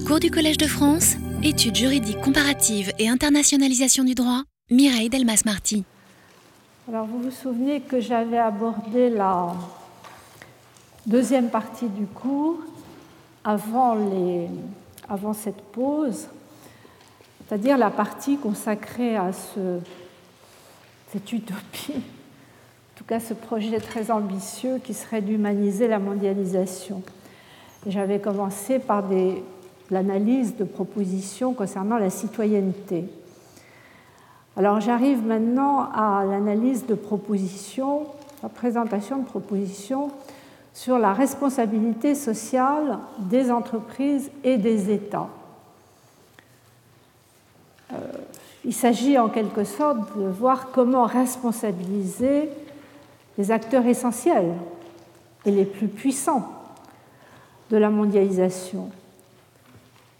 Cours du Collège de France, études juridiques comparatives et internationalisation du droit, Mireille Delmas-Marty. Alors vous vous souvenez que j'avais abordé la deuxième partie du cours avant, les, avant cette pause, c'est-à-dire la partie consacrée à ce, cette utopie, en tout cas ce projet très ambitieux qui serait d'humaniser la mondialisation. J'avais commencé par l'analyse de propositions concernant la citoyenneté. Alors j'arrive maintenant à l'analyse de propositions, la présentation de propositions sur la responsabilité sociale des entreprises et des États. Euh, il s'agit en quelque sorte de voir comment responsabiliser les acteurs essentiels et les plus puissants de la mondialisation.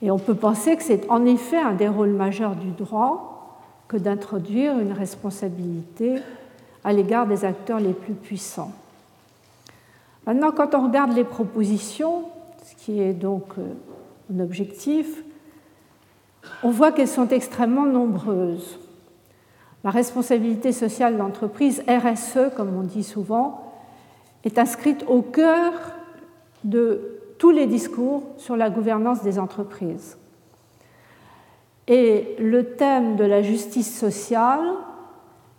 Et on peut penser que c'est en effet un des rôles majeurs du droit que d'introduire une responsabilité à l'égard des acteurs les plus puissants. Maintenant, quand on regarde les propositions, ce qui est donc euh, un objectif, on voit qu'elles sont extrêmement nombreuses. La responsabilité sociale d'entreprise, RSE comme on dit souvent, est inscrite au cœur de tous les discours sur la gouvernance des entreprises. Et le thème de la justice sociale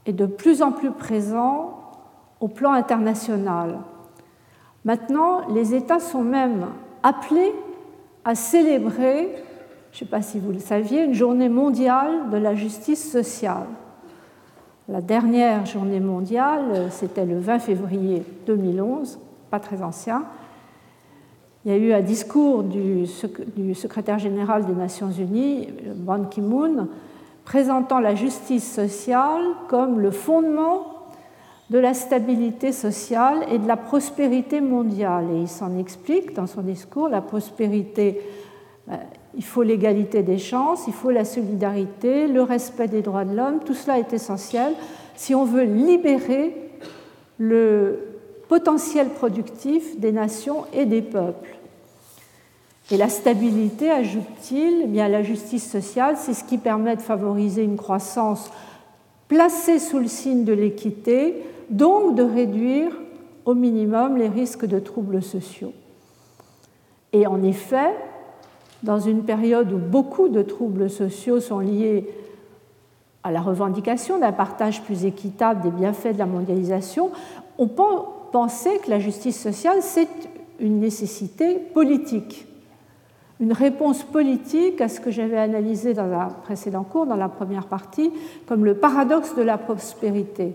est de plus en plus présent au plan international. Maintenant, les États sont même appelés à célébrer, je ne sais pas si vous le saviez, une journée mondiale de la justice sociale. La dernière journée mondiale, c'était le 20 février 2011, pas très ancien, il y a eu un discours du secrétaire général des Nations Unies, Ban Ki-moon, présentant la justice sociale comme le fondement de la stabilité sociale et de la prospérité mondiale. Et il s'en explique dans son discours, la prospérité, euh, il faut l'égalité des chances, il faut la solidarité, le respect des droits de l'homme, tout cela est essentiel si on veut libérer le potentiel productif des nations et des peuples. Et la stabilité, ajoute-t-il, eh bien la justice sociale, c'est ce qui permet de favoriser une croissance placée sous le signe de l'équité, donc de réduire au minimum les risques de troubles sociaux. Et en effet, dans une période où beaucoup de troubles sociaux sont liés à la revendication d'un partage plus équitable des bienfaits de la mondialisation, on peut penser que la justice sociale, c'est une nécessité politique une réponse politique à ce que j'avais analysé dans un précédent cours, dans la première partie, comme le paradoxe de la prospérité.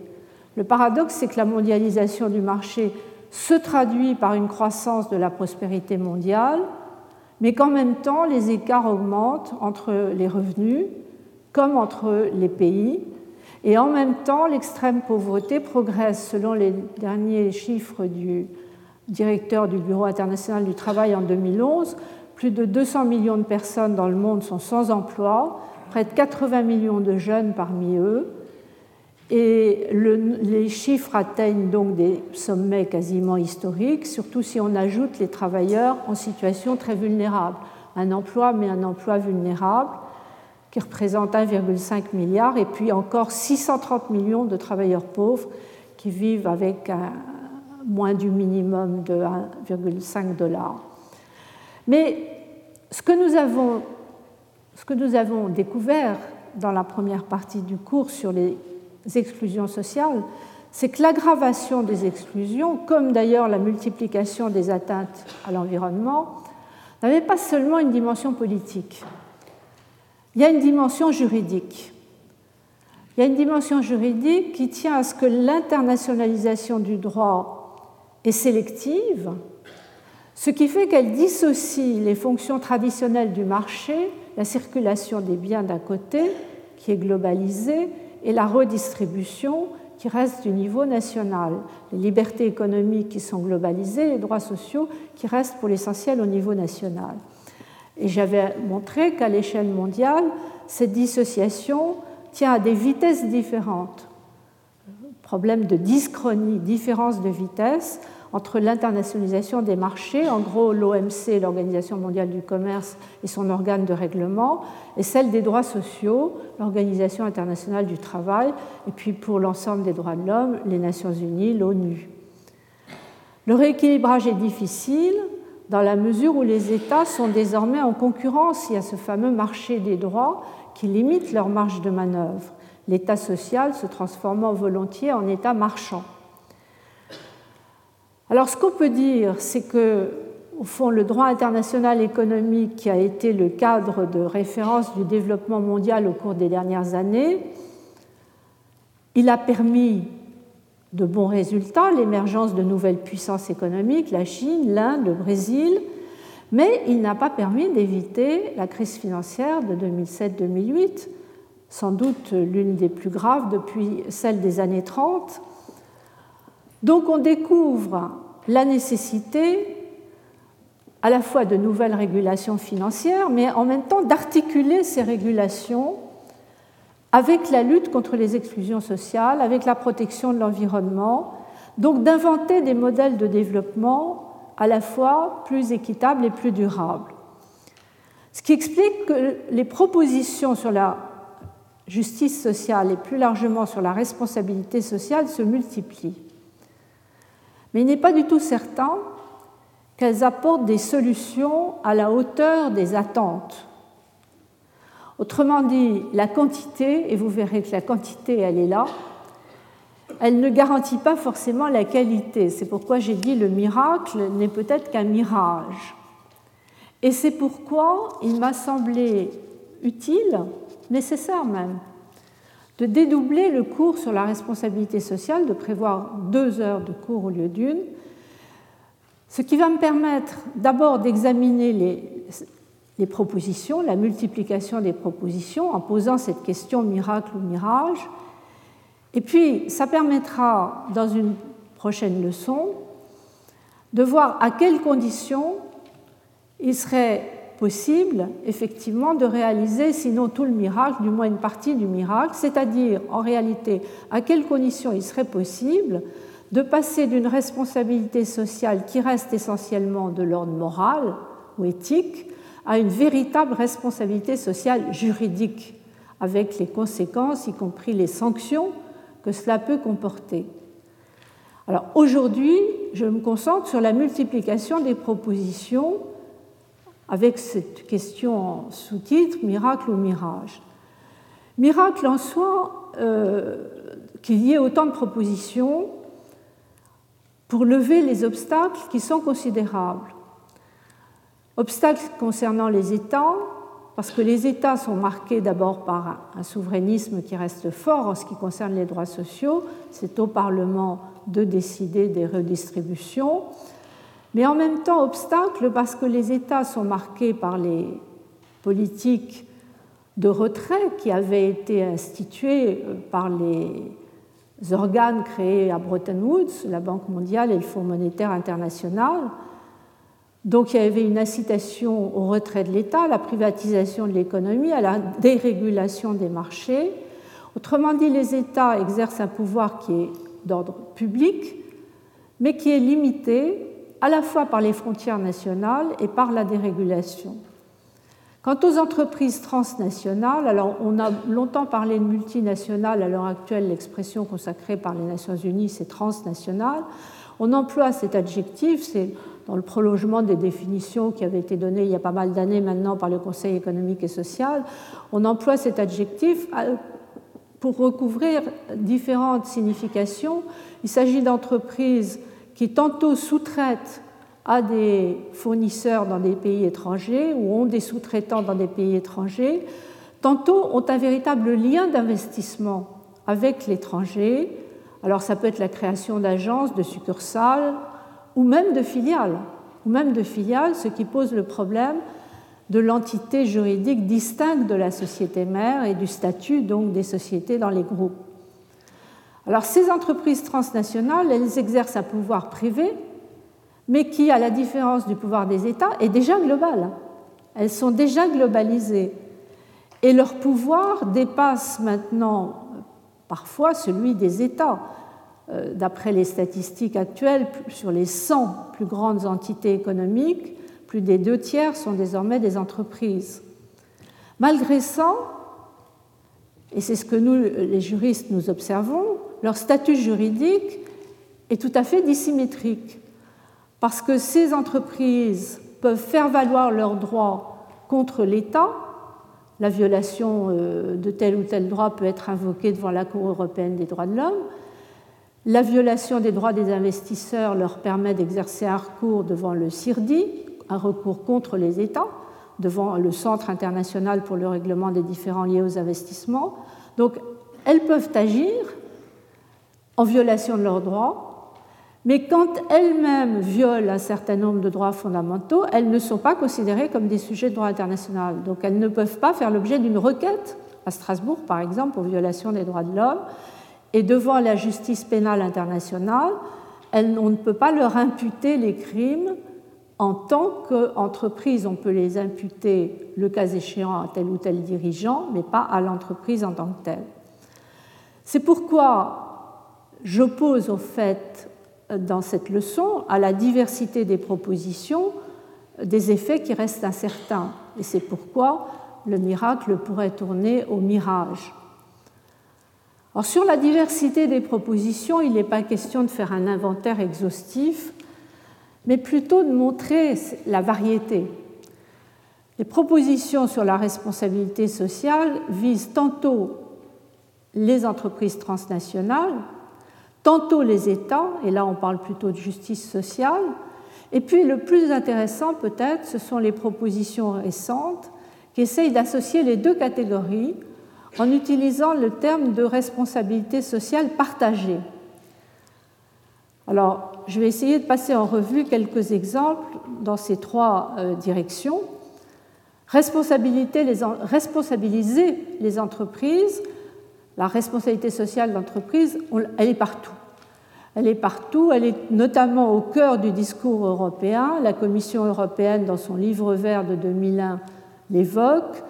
Le paradoxe, c'est que la mondialisation du marché se traduit par une croissance de la prospérité mondiale, mais qu'en même temps, les écarts augmentent entre les revenus comme entre les pays, et en même temps, l'extrême pauvreté progresse selon les derniers chiffres du directeur du Bureau international du travail en 2011 plus de 200 millions de personnes dans le monde sont sans emploi, près de 80 millions de jeunes parmi eux. Et les chiffres atteignent donc des sommets quasiment historiques, surtout si on ajoute les travailleurs en situation très vulnérable. Un emploi, mais un emploi vulnérable, qui représente 1,5 milliard, et puis encore 630 millions de travailleurs pauvres qui vivent avec moins du minimum de 1,5 dollars. Mais ce que, nous avons, ce que nous avons découvert dans la première partie du cours sur les exclusions sociales, c'est que l'aggravation des exclusions, comme d'ailleurs la multiplication des atteintes à l'environnement, n'avait pas seulement une dimension politique. Il y a une dimension juridique. Il y a une dimension juridique qui tient à ce que l'internationalisation du droit est sélective, ce qui fait qu'elle dissocie les fonctions traditionnelles du marché, la circulation des biens d'un côté, qui est globalisée, et la redistribution, qui reste du niveau national. Les libertés économiques qui sont globalisées, les droits sociaux qui restent pour l'essentiel au niveau national. Et j'avais montré qu'à l'échelle mondiale, cette dissociation tient à des vitesses différentes. Problème de dyschronie, différence de vitesse entre l'internationalisation des marchés, en gros l'OMC, l'Organisation mondiale du commerce et son organe de règlement, et celle des droits sociaux, l'Organisation internationale du travail, et puis pour l'ensemble des droits de l'homme, les Nations unies, l'ONU. Le rééquilibrage est difficile dans la mesure où les États sont désormais en concurrence. Il y a ce fameux marché des droits qui limite leur marge de manœuvre, l'État social se transformant volontiers en État marchand. Alors ce qu'on peut dire, c'est que, au fond, le droit international économique qui a été le cadre de référence du développement mondial au cours des dernières années, il a permis de bons résultats, l'émergence de nouvelles puissances économiques, la Chine, l'Inde, le Brésil, mais il n'a pas permis d'éviter la crise financière de 2007-2008, sans doute l'une des plus graves depuis celle des années 30. Donc on découvre la nécessité à la fois de nouvelles régulations financières, mais en même temps d'articuler ces régulations avec la lutte contre les exclusions sociales, avec la protection de l'environnement, donc d'inventer des modèles de développement à la fois plus équitables et plus durables. Ce qui explique que les propositions sur la justice sociale et plus largement sur la responsabilité sociale se multiplient. Mais il n'est pas du tout certain qu'elles apportent des solutions à la hauteur des attentes Autrement dit, la quantité, et vous verrez que la quantité, elle est là, elle ne garantit pas forcément la qualité. C'est pourquoi j'ai dit le miracle n'est peut-être qu'un mirage. Et c'est pourquoi il m'a semblé utile, nécessaire même, de dédoubler le cours sur la responsabilité sociale, de prévoir deux heures de cours au lieu d'une, ce qui va me permettre d'abord d'examiner les les propositions, la multiplication des propositions en posant cette question miracle ou mirage. Et puis, ça permettra, dans une prochaine leçon, de voir à quelles conditions il serait possible, effectivement, de réaliser, sinon tout le miracle, du moins une partie du miracle, c'est-à-dire, en réalité, à quelles conditions il serait possible de passer d'une responsabilité sociale qui reste essentiellement de l'ordre moral ou éthique à une véritable responsabilité sociale juridique, avec les conséquences, y compris les sanctions que cela peut comporter. Alors aujourd'hui, je me concentre sur la multiplication des propositions avec cette question en sous-titre miracle ou mirage. Miracle en soi, euh, qu'il y ait autant de propositions pour lever les obstacles qui sont considérables. Obstacles concernant les États, parce que les États sont marqués d'abord par un souverainisme qui reste fort en ce qui concerne les droits sociaux, c'est au Parlement de décider des redistributions, mais en même temps obstacles parce que les États sont marqués par les politiques de retrait qui avaient été instituées euh, par les organes créés à Bretton Woods, la Banque mondiale et le Fonds monétaire international, donc il y avait une incitation au retrait de l'État, à la privatisation de l'économie, à la dérégulation des marchés. Autrement dit, les États exercent un pouvoir qui est d'ordre public, mais qui est limité à la fois par les frontières nationales et par la dérégulation. Quant aux entreprises transnationales, alors on a longtemps parlé de multinationales, à l'heure actuelle l'expression consacrée par les Nations Unies c'est transnationale. On emploie cet adjectif, c'est dans le prolongement des définitions qui avaient été données il y a pas mal d'années maintenant par le Conseil économique et social, on emploie cet adjectif euh, pour recouvrir différentes significations. Il s'agit d'entreprises qui tantôt sous-traitent à des fournisseurs dans des pays étrangers ou ont des sous-traitants dans des pays étrangers, tantôt ont un véritable lien d'investissement avec l'étranger. Alors ça peut être la création d'agences, de succursales, ou même de filiales, ou même de filiales, ce qui pose le problème de l'entité juridique distincte de la société mère et du statut donc des sociétés dans les groupes. Alors ces entreprises transnationales, elles exercent un pouvoir privé, mais qui, à la différence du pouvoir des États, est déjà global. Elles sont déjà globalisées. Et leur pouvoir dépasse maintenant parfois celui des États. Euh, d'après les statistiques actuelles, sur les 100 plus grandes entités économiques, plus des deux tiers sont désormais des entreprises. Malgré ça, et c'est ce que nous, les juristes, nous observons, leur statut juridique est tout à fait dissymétrique, parce que ces entreprises peuvent faire valoir leurs droits contre l'État. La violation euh, de tel ou tel droit peut être invoquée devant la Cour européenne des droits de l'homme. La violation des droits des investisseurs leur permet d'exercer un recours devant le CIRDI, un recours contre les États, devant le Centre international pour le règlement des différends liés aux investissements. Donc, elles peuvent agir en violation de leurs droits, mais quand elles-mêmes violent un certain nombre de droits fondamentaux, elles ne sont pas considérées comme des sujets de droit international. Donc, elles ne peuvent pas faire l'objet d'une requête à Strasbourg, par exemple, pour violation des droits de l'homme. Et devant la justice pénale internationale, on ne peut pas leur imputer les crimes en tant qu'entreprise, on peut les imputer, le cas échéant, à tel ou tel dirigeant, mais pas à l'entreprise en tant que telle. C'est pourquoi j'oppose au fait, dans cette leçon, à la diversité des propositions, des effets qui restent incertains. Et c'est pourquoi le miracle pourrait tourner au mirage. Sur la diversité des propositions, il n'est pas question de faire un inventaire exhaustif mais plutôt de montrer la variété. Les propositions sur la responsabilité sociale visent tantôt les entreprises transnationales, tantôt les États, et là on parle plutôt de justice sociale, et puis le plus intéressant peut-être, ce sont les propositions récentes qui essayent d'associer les deux catégories en utilisant le terme de responsabilité sociale partagée. Alors, je vais essayer de passer en revue quelques exemples dans ces trois euh, directions. Responsabiliser les entreprises, la responsabilité sociale d'entreprise, elle est partout. Elle est partout, elle est notamment au cœur du discours européen. La Commission européenne, dans son livre vert de 2001, l'évoque.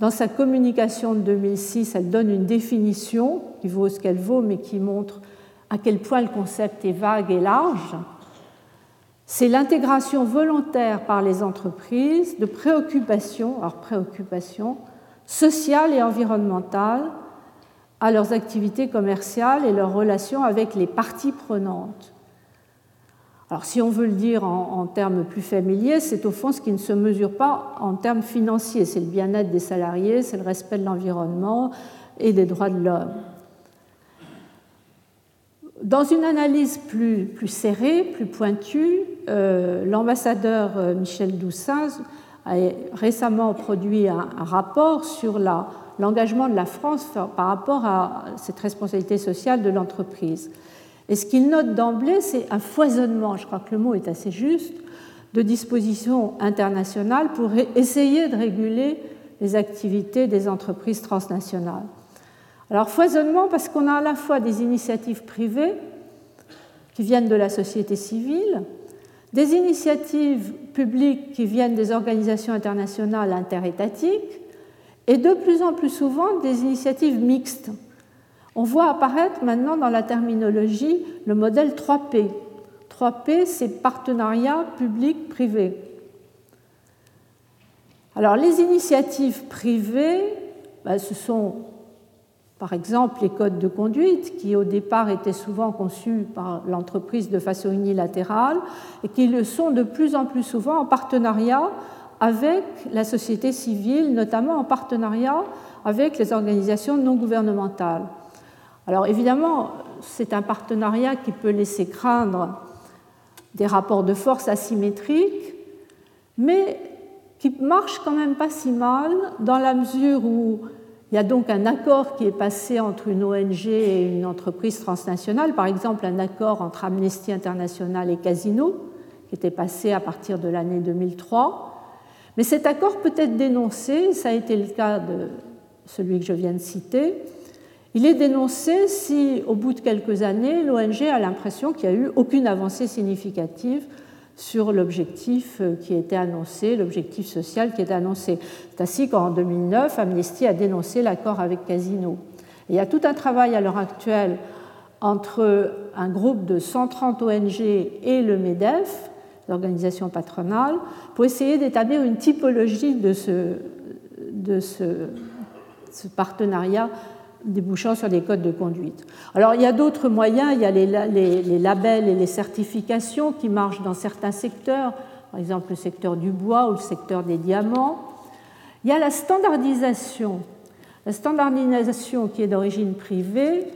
Dans sa communication de 2006, elle donne une définition qui vaut ce qu'elle vaut, mais qui montre à quel point le concept est vague et large, c'est l'intégration volontaire par les entreprises de préoccupations, alors préoccupations sociales et environnementales à leurs activités commerciales et leurs relations avec les parties prenantes. Alors si on veut le dire en, termes plus familiers, c'est au fond ce qui ne se mesure pas en termes financiers. C'est le bien-être des salariés, c'est le respect de l'environnement et des droits de l'homme. Dans une analyse plus, plus serrée, plus pointue, euh, l'ambassadeur euh, Michel Doussin a récemment produit un, rapport sur l'engagement de la France par rapport à cette responsabilité sociale de l'entreprise. Et ce qu'il note d'emblée, c'est un foisonnement, je crois que le mot est assez juste, de dispositions internationales pour essayer de réguler les activités des entreprises transnationales. Alors foisonnement parce qu'on a à la fois des initiatives privées qui viennent de la société civile, des initiatives publiques qui viennent des organisations internationales interétatiques et de plus en plus souvent des initiatives mixtes. On voit apparaître maintenant dans la terminologie le modèle 3P. 3P, c'est partenariat public-privé. Alors les initiatives privées, ben, ce sont par exemple, les codes de conduite, qui au départ étaient souvent conçus par l'entreprise de façon unilatérale et qui le sont de plus en plus souvent en partenariat avec la société civile, notamment en partenariat avec les organisations non gouvernementales. Alors évidemment, c'est un partenariat qui peut laisser craindre des rapports de force asymétriques, mais qui marche quand même pas si mal dans la mesure où il y a donc un accord qui est passé entre une ONG et une entreprise transnationale, par exemple un accord entre Amnesty International et Casino, qui était passé à partir de l'année 2003. Mais cet accord peut être dénoncé, ça a été le cas de celui que je viens de citer. Il est dénoncé si, au bout de quelques années, l'ONG a l'impression qu'il n'y a eu aucune avancée significative sur l'objectif euh, qui était annoncé, l'objectif social qui était annoncé. C'est ainsi qu'en 2009, Amnesty a dénoncé l'accord avec Casino. il y a tout un travail à l'heure actuelle entre un groupe de 130 ONG et le MEDEF, l'organisation patronale, pour essayer d'établir une typologie de ce, partenariat débouchant sur des codes de conduite. Alors il y a d'autres moyens, il y a les, labels et les certifications qui marchent dans certains secteurs, par exemple le secteur du bois ou le secteur des diamants. Il y a la standardisation, la standardisation qui est d'origine privée,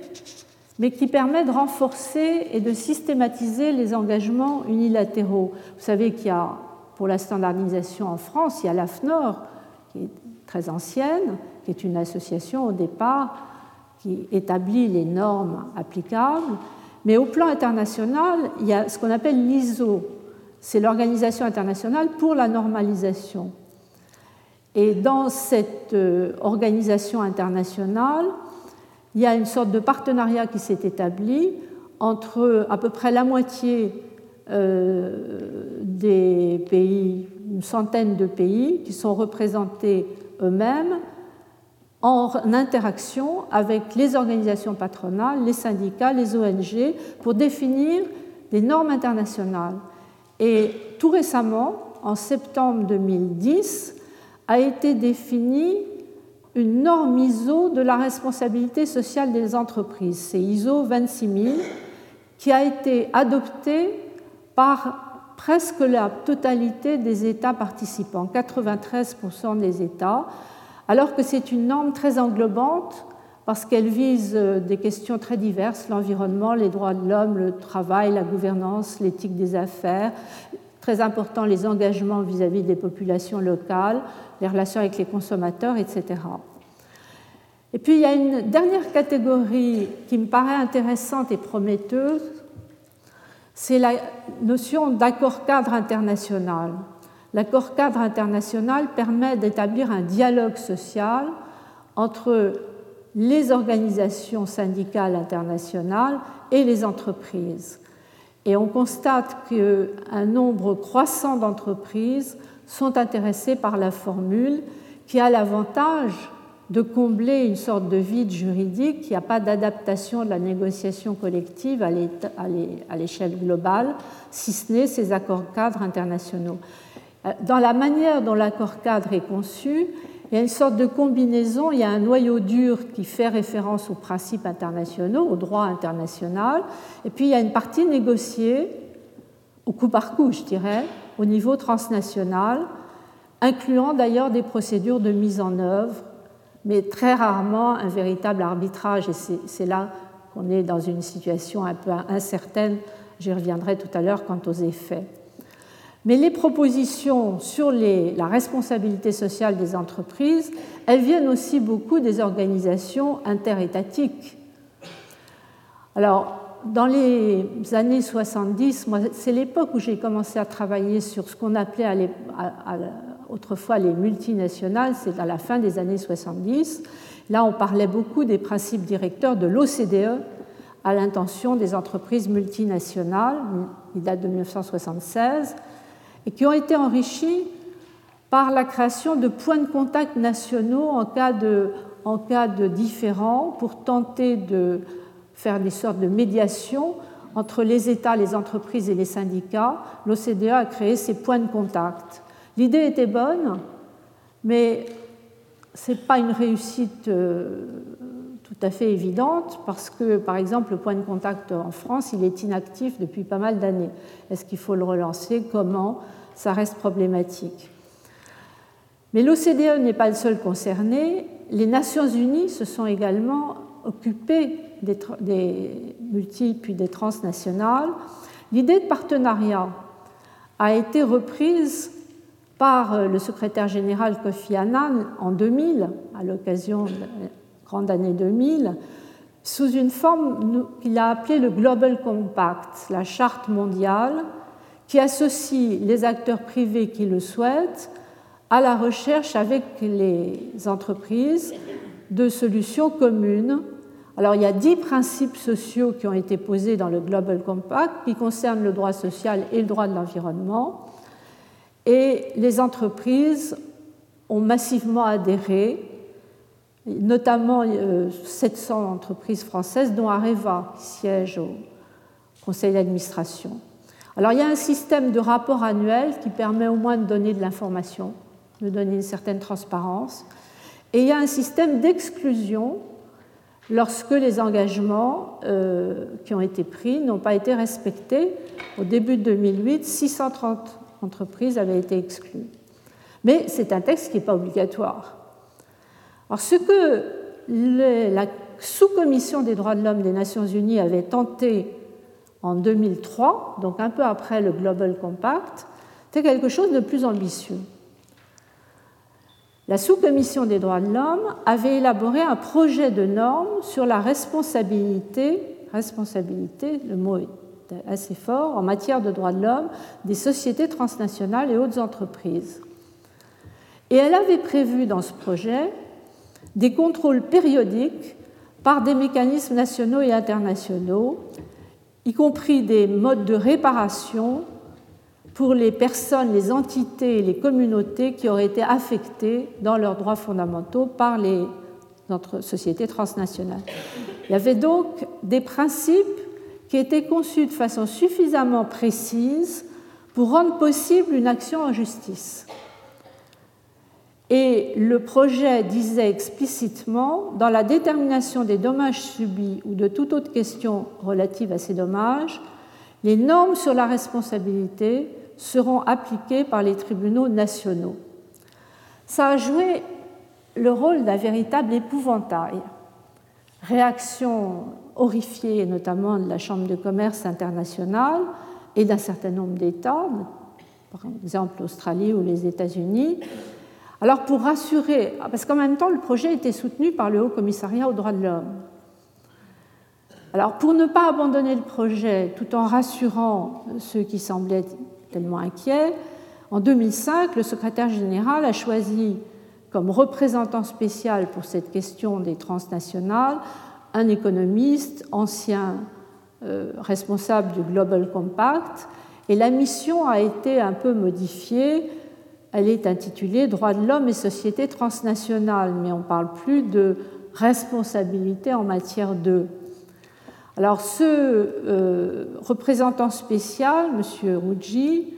mais qui permet de renforcer et de systématiser les engagements unilatéraux. Vous savez qu'il y a, pour la standardisation en France, il y a l'AFNOR, qui est très ancienne, qui est une association au départ qui établit les normes applicables, mais au plan international, il y a ce qu'on appelle l'ISO, c'est l'Organisation internationale pour la normalisation. Et dans cette euh, organisation internationale, il y a une sorte de partenariat qui s'est établi entre à peu près la moitié euh, des pays, une centaine de pays qui sont représentés eux-mêmes en interaction avec les organisations patronales, les syndicats, les ONG, pour définir des normes internationales. Et tout récemment, en septembre 2010, a été définie une norme ISO de la responsabilité sociale des entreprises. C'est ISO 26000 qui a été adoptée par presque la totalité des États participants, 93% des États, alors que c'est une norme très englobante parce qu'elle vise des questions très diverses, l'environnement, les droits de l'homme, le travail, la gouvernance, l'éthique des affaires, très important les engagements vis-à-vis des populations locales, les relations avec les consommateurs, etc. Et puis il y a une dernière catégorie qui me paraît intéressante et prometteuse, c'est la notion d'accord cadre international. L'accord cadre international permet d'établir un dialogue social entre les organisations syndicales internationales et les entreprises. Et on constate qu'un nombre croissant d'entreprises sont intéressées par la formule qui a l'avantage de combler une sorte de vide juridique. Il n'y a pas d'adaptation de la négociation collective à l'échelle globale, si ce n'est ces accords cadres internationaux. Euh, dans la manière dont l'accord cadre est conçu, il y a une sorte de combinaison, il y a un noyau dur qui fait référence aux principes internationaux, au droit international, et puis il y a une partie négociée, au coup par coup, je dirais, au niveau transnational, incluant d'ailleurs des procédures de mise en œuvre, mais très rarement un véritable arbitrage, et c'est là qu'on est dans une situation un peu incertaine, j'y reviendrai tout à l'heure quant aux effets. Mais les propositions sur la responsabilité sociale des entreprises, elles viennent aussi beaucoup des organisations interétatiques. Alors, dans les années 70, c'est l'époque où j'ai commencé à travailler sur ce qu'on appelait autrefois les multinationales, c'est à la fin des années 70. Là, on parlait beaucoup des principes directeurs de l'OCDE à l'intention des entreprises multinationales. Il date de 1976 et qui ont été enrichis par la création de points de contact nationaux en cas de, en pour tenter de faire des sortes de médiation entre les États, les entreprises et les syndicats. L'OCDE a créé ces points de contact. L'idée était bonne, mais ce n'est pas une réussite euh, tout à fait évidente parce que, par exemple, le point de contact en France, il est inactif depuis pas mal d'années. Est-ce qu'il faut le relancer? Comment? Ça reste problématique. Mais l'OCDE n'est pas le seul concerné. Les Nations Unies se sont également occupées des, des multi puis des transnationales. L'idée de partenariat a été reprise par le secrétaire général Kofi Annan en 2000, à l'occasion grande année 2000, sous une forme qu'il a appelée le Global Compact, la charte mondiale, qui associe les acteurs privés qui le souhaitent à la recherche avec les entreprises de solutions communes. Alors il y a dix principes sociaux qui ont été posés dans le Global Compact qui concernent le droit social et le droit de l'environnement. Et les entreprises ont massivement adhéré notamment 700 entreprises françaises, dont Areva, qui siège au conseil d'administration. Alors il y a un système de rapport annuel qui permet au moins de donner de l'information, de donner une certaine transparence. Et il y a un système d'exclusion lorsque les engagements euh, qui ont été pris n'ont pas été respectés. Au début de 2008, 630 entreprises avaient été exclues. Mais c'est un texte qui n'est pas obligatoire. Alors ce que la sous-commission des droits de l'homme des Nations Unies avait tenté en 2003, donc un peu après le Global Compact, c'est quelque chose de plus ambitieux. La sous-commission des droits de l'homme avait élaboré un projet de normes sur la responsabilité, responsabilité, le mot est assez fort, en matière de droits de l'homme des sociétés transnationales et autres entreprises. Et elle avait prévu dans ce projet des contrôles périodiques par des mécanismes nationaux et internationaux y compris des modes de réparation pour les personnes, les entités et les communautés qui auraient été affectées dans leurs droits fondamentaux par les sociétés transnationales. Il y avait donc des principes qui étaient conçus de façon suffisamment précise pour rendre possible une action en justice. Et le projet disait explicitement, dans la détermination des dommages subis ou de toute autre question relative à ces dommages, les normes sur la responsabilité seront appliquées par les tribunaux nationaux. Ça a joué le rôle d'un véritable épouvantail. Réaction horrifiée, notamment de la Chambre de commerce internationale et d'un certain nombre d'États, par exemple l'Australie ou les États-Unis, alors pour rassurer, ah, parce qu'en même temps le projet était soutenu par le Haut Commissariat aux droits de l'homme. Alors pour ne pas abandonner le projet tout en rassurant ceux qui semblaient tellement inquiets, en 2005, le secrétaire général a choisi comme représentant spécial pour cette question des transnationales un économiste, ancien euh, responsable du Global Compact, et la mission a été un peu modifiée elle est intitulée Droits de l'homme et société transnationale, mais on ne parle plus de responsabilité en matière de. Alors ce euh, représentant spécial, M. Ruggi,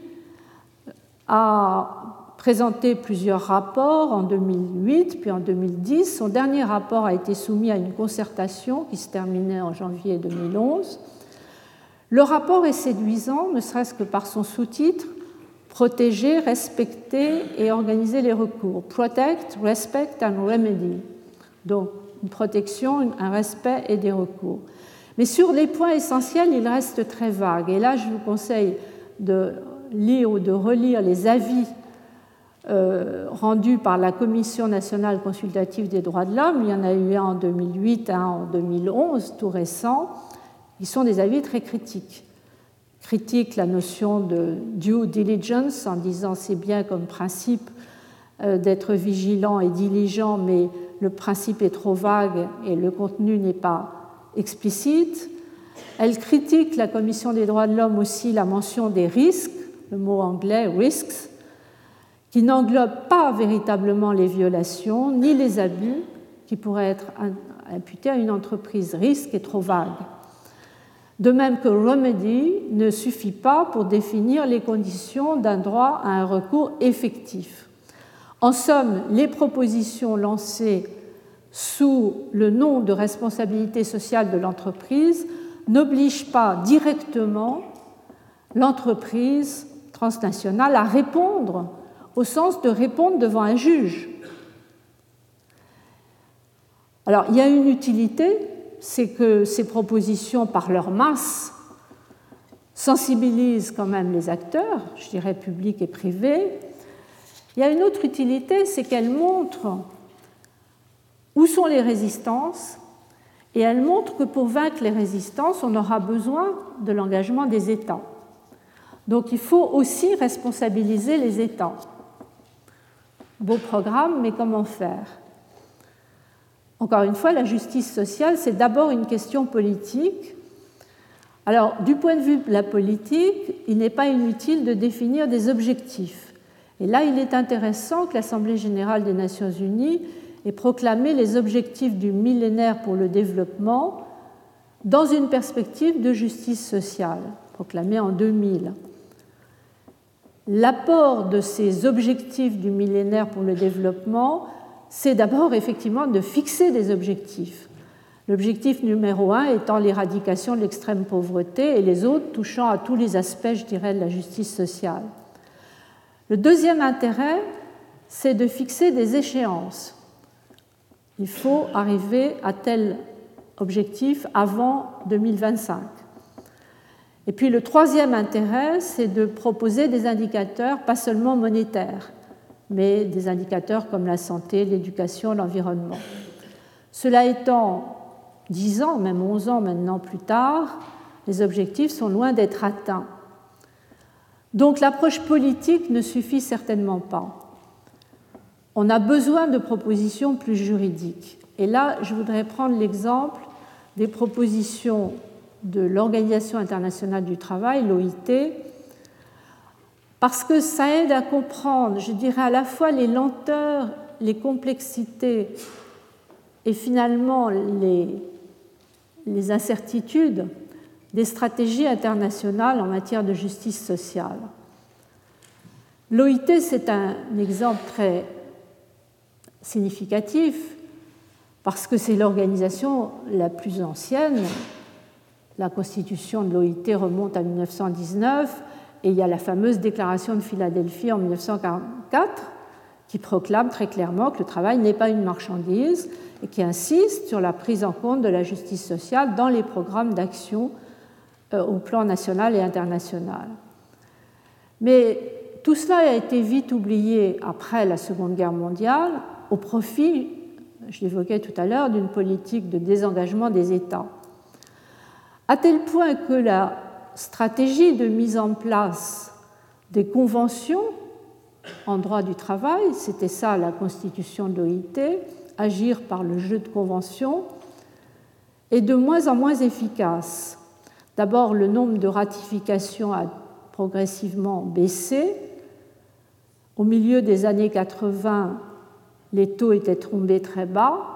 a présenté plusieurs rapports en 2008 puis en 2010. Son dernier rapport a été soumis à une concertation qui se terminait en janvier 2011. Le rapport est séduisant, ne serait-ce que par son sous-titre protéger, respecter et organiser les recours. Protect, respect and remedy. Donc, une protection, un respect et des recours. Mais sur les points essentiels, il reste très vague. Et là, je vous conseille de lire ou de relire les avis euh, rendus par la Commission nationale consultative des droits de l'homme. Il y en a eu un en 2008, un en 2011, tout récent. Ils sont des avis très critiques critique la notion de due diligence en disant c'est bien comme principe euh, d'être vigilant et diligent, mais le principe est trop vague et le contenu n'est pas explicite. Elle critique la Commission des droits de l'homme aussi la mention des risques, le mot anglais risks, qui n'englobe pas véritablement les violations ni les abus qui pourraient être imputés à une entreprise. Risque est trop vague. De même que remedy ne suffit pas pour définir les conditions d'un droit à un recours effectif. En somme, les propositions lancées sous le nom de responsabilité sociale de l'entreprise n'obligent pas directement l'entreprise transnationale à répondre au sens de répondre devant un juge. Alors, il y a une utilité c'est que ces propositions, par leur masse, sensibilisent quand même les acteurs, je dirais publics et privés. Il y a une autre utilité, c'est qu'elles montrent où sont les résistances, et elles montrent que pour vaincre les résistances, on aura besoin de l'engagement des États. Donc il faut aussi responsabiliser les États. Beau programme, mais comment faire? Encore une fois, la justice sociale, c'est d'abord une question politique. Alors, du point de vue de la politique, il n'est pas inutile de définir des objectifs. Et là, il est intéressant que l'Assemblée générale des Nations unies et proclamer les objectifs du millénaire pour le développement dans une perspective de justice sociale, proclamée en 2000. L'apport de ces objectifs du millénaire pour le développement, c'est d'abord effectivement de fixer des objectifs. L'objectif numéro un étant l'éradication de l'extrême pauvreté et les autres touchant à tous les aspects, je dirais, de la justice sociale. Le deuxième intérêt, c'est de fixer des échéances. Il faut arriver à tel objectif avant 2025. Et puis le troisième intérêt, c'est de proposer des indicateurs pas seulement monétaires, mais des indicateurs comme la santé, l'éducation, l'environnement. Cela étant, dix ans, même onze ans maintenant plus tard, les objectifs sont loin d'être atteints. Donc l'approche politique ne suffit certainement pas. On a besoin de propositions plus juridiques. Et là, je voudrais prendre l'exemple des propositions de l'Organisation internationale du travail, l'OIT, parce que ça aide à comprendre, je dirais, à la fois les lenteurs, les complexités et finalement les, incertitudes des stratégies internationales en matière de justice sociale. L'OIT, c'est un exemple très significatif parce que c'est l'organisation la plus ancienne la constitution de l'OIT remonte à 1919 et il y a la fameuse déclaration de Philadelphie en 1944 qui proclame très clairement que le travail n'est pas une marchandise et qui insiste sur la prise en compte de la justice sociale dans les programmes d'action euh, au plan national et international. Mais tout cela a été vite oublié après la Seconde Guerre mondiale au profit, je l'évoquais tout à l'heure, d'une politique de désengagement des États à tel point que la stratégie de mise en place des conventions en droit du travail, c'était ça la constitution de l'OIT, agir par le jeu de conventions, est de moins en moins efficace. D'abord, le nombre de ratifications a progressivement baissé. Au milieu des années 80, les taux étaient tombés très bas.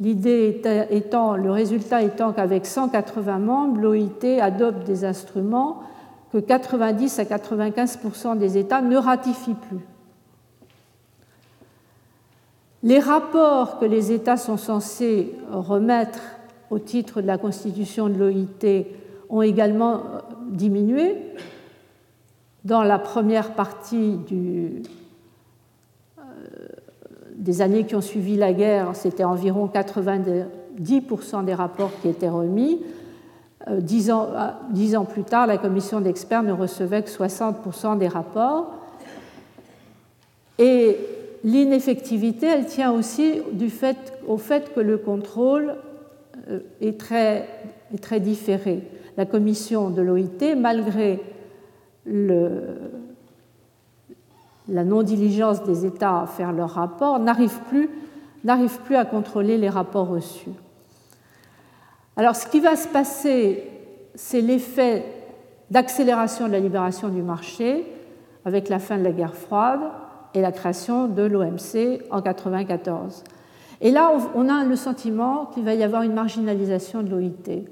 L'idée étant, le résultat étant qu'avec 180 membres, l'OIT adopte des instruments que 90 à 95% des États ne ratifient plus. Les rapports que les États sont censés remettre au titre de la constitution de l'OIT ont également euh, diminué. Dans la première partie du, des années qui ont suivi la guerre, c'était environ 90% des rapports qui étaient remis. Euh, dix ans, euh, dix ans plus tard, la commission d'experts ne recevait que 60% des rapports. Et l'ineffectivité, elle tient aussi au fait que le contrôle euh, est très, est très différé. La commission de l'OIT, malgré le, la non-diligence des États à faire leurs rapports n'arrive plus, plus à contrôler les rapports reçus. Alors ce qui va se passer, c'est l'effet d'accélération de la libération du marché avec la fin de la guerre froide et la création de l'OMC en 1994. Et là, on a le sentiment qu'il va y avoir une marginalisation de l'OIT.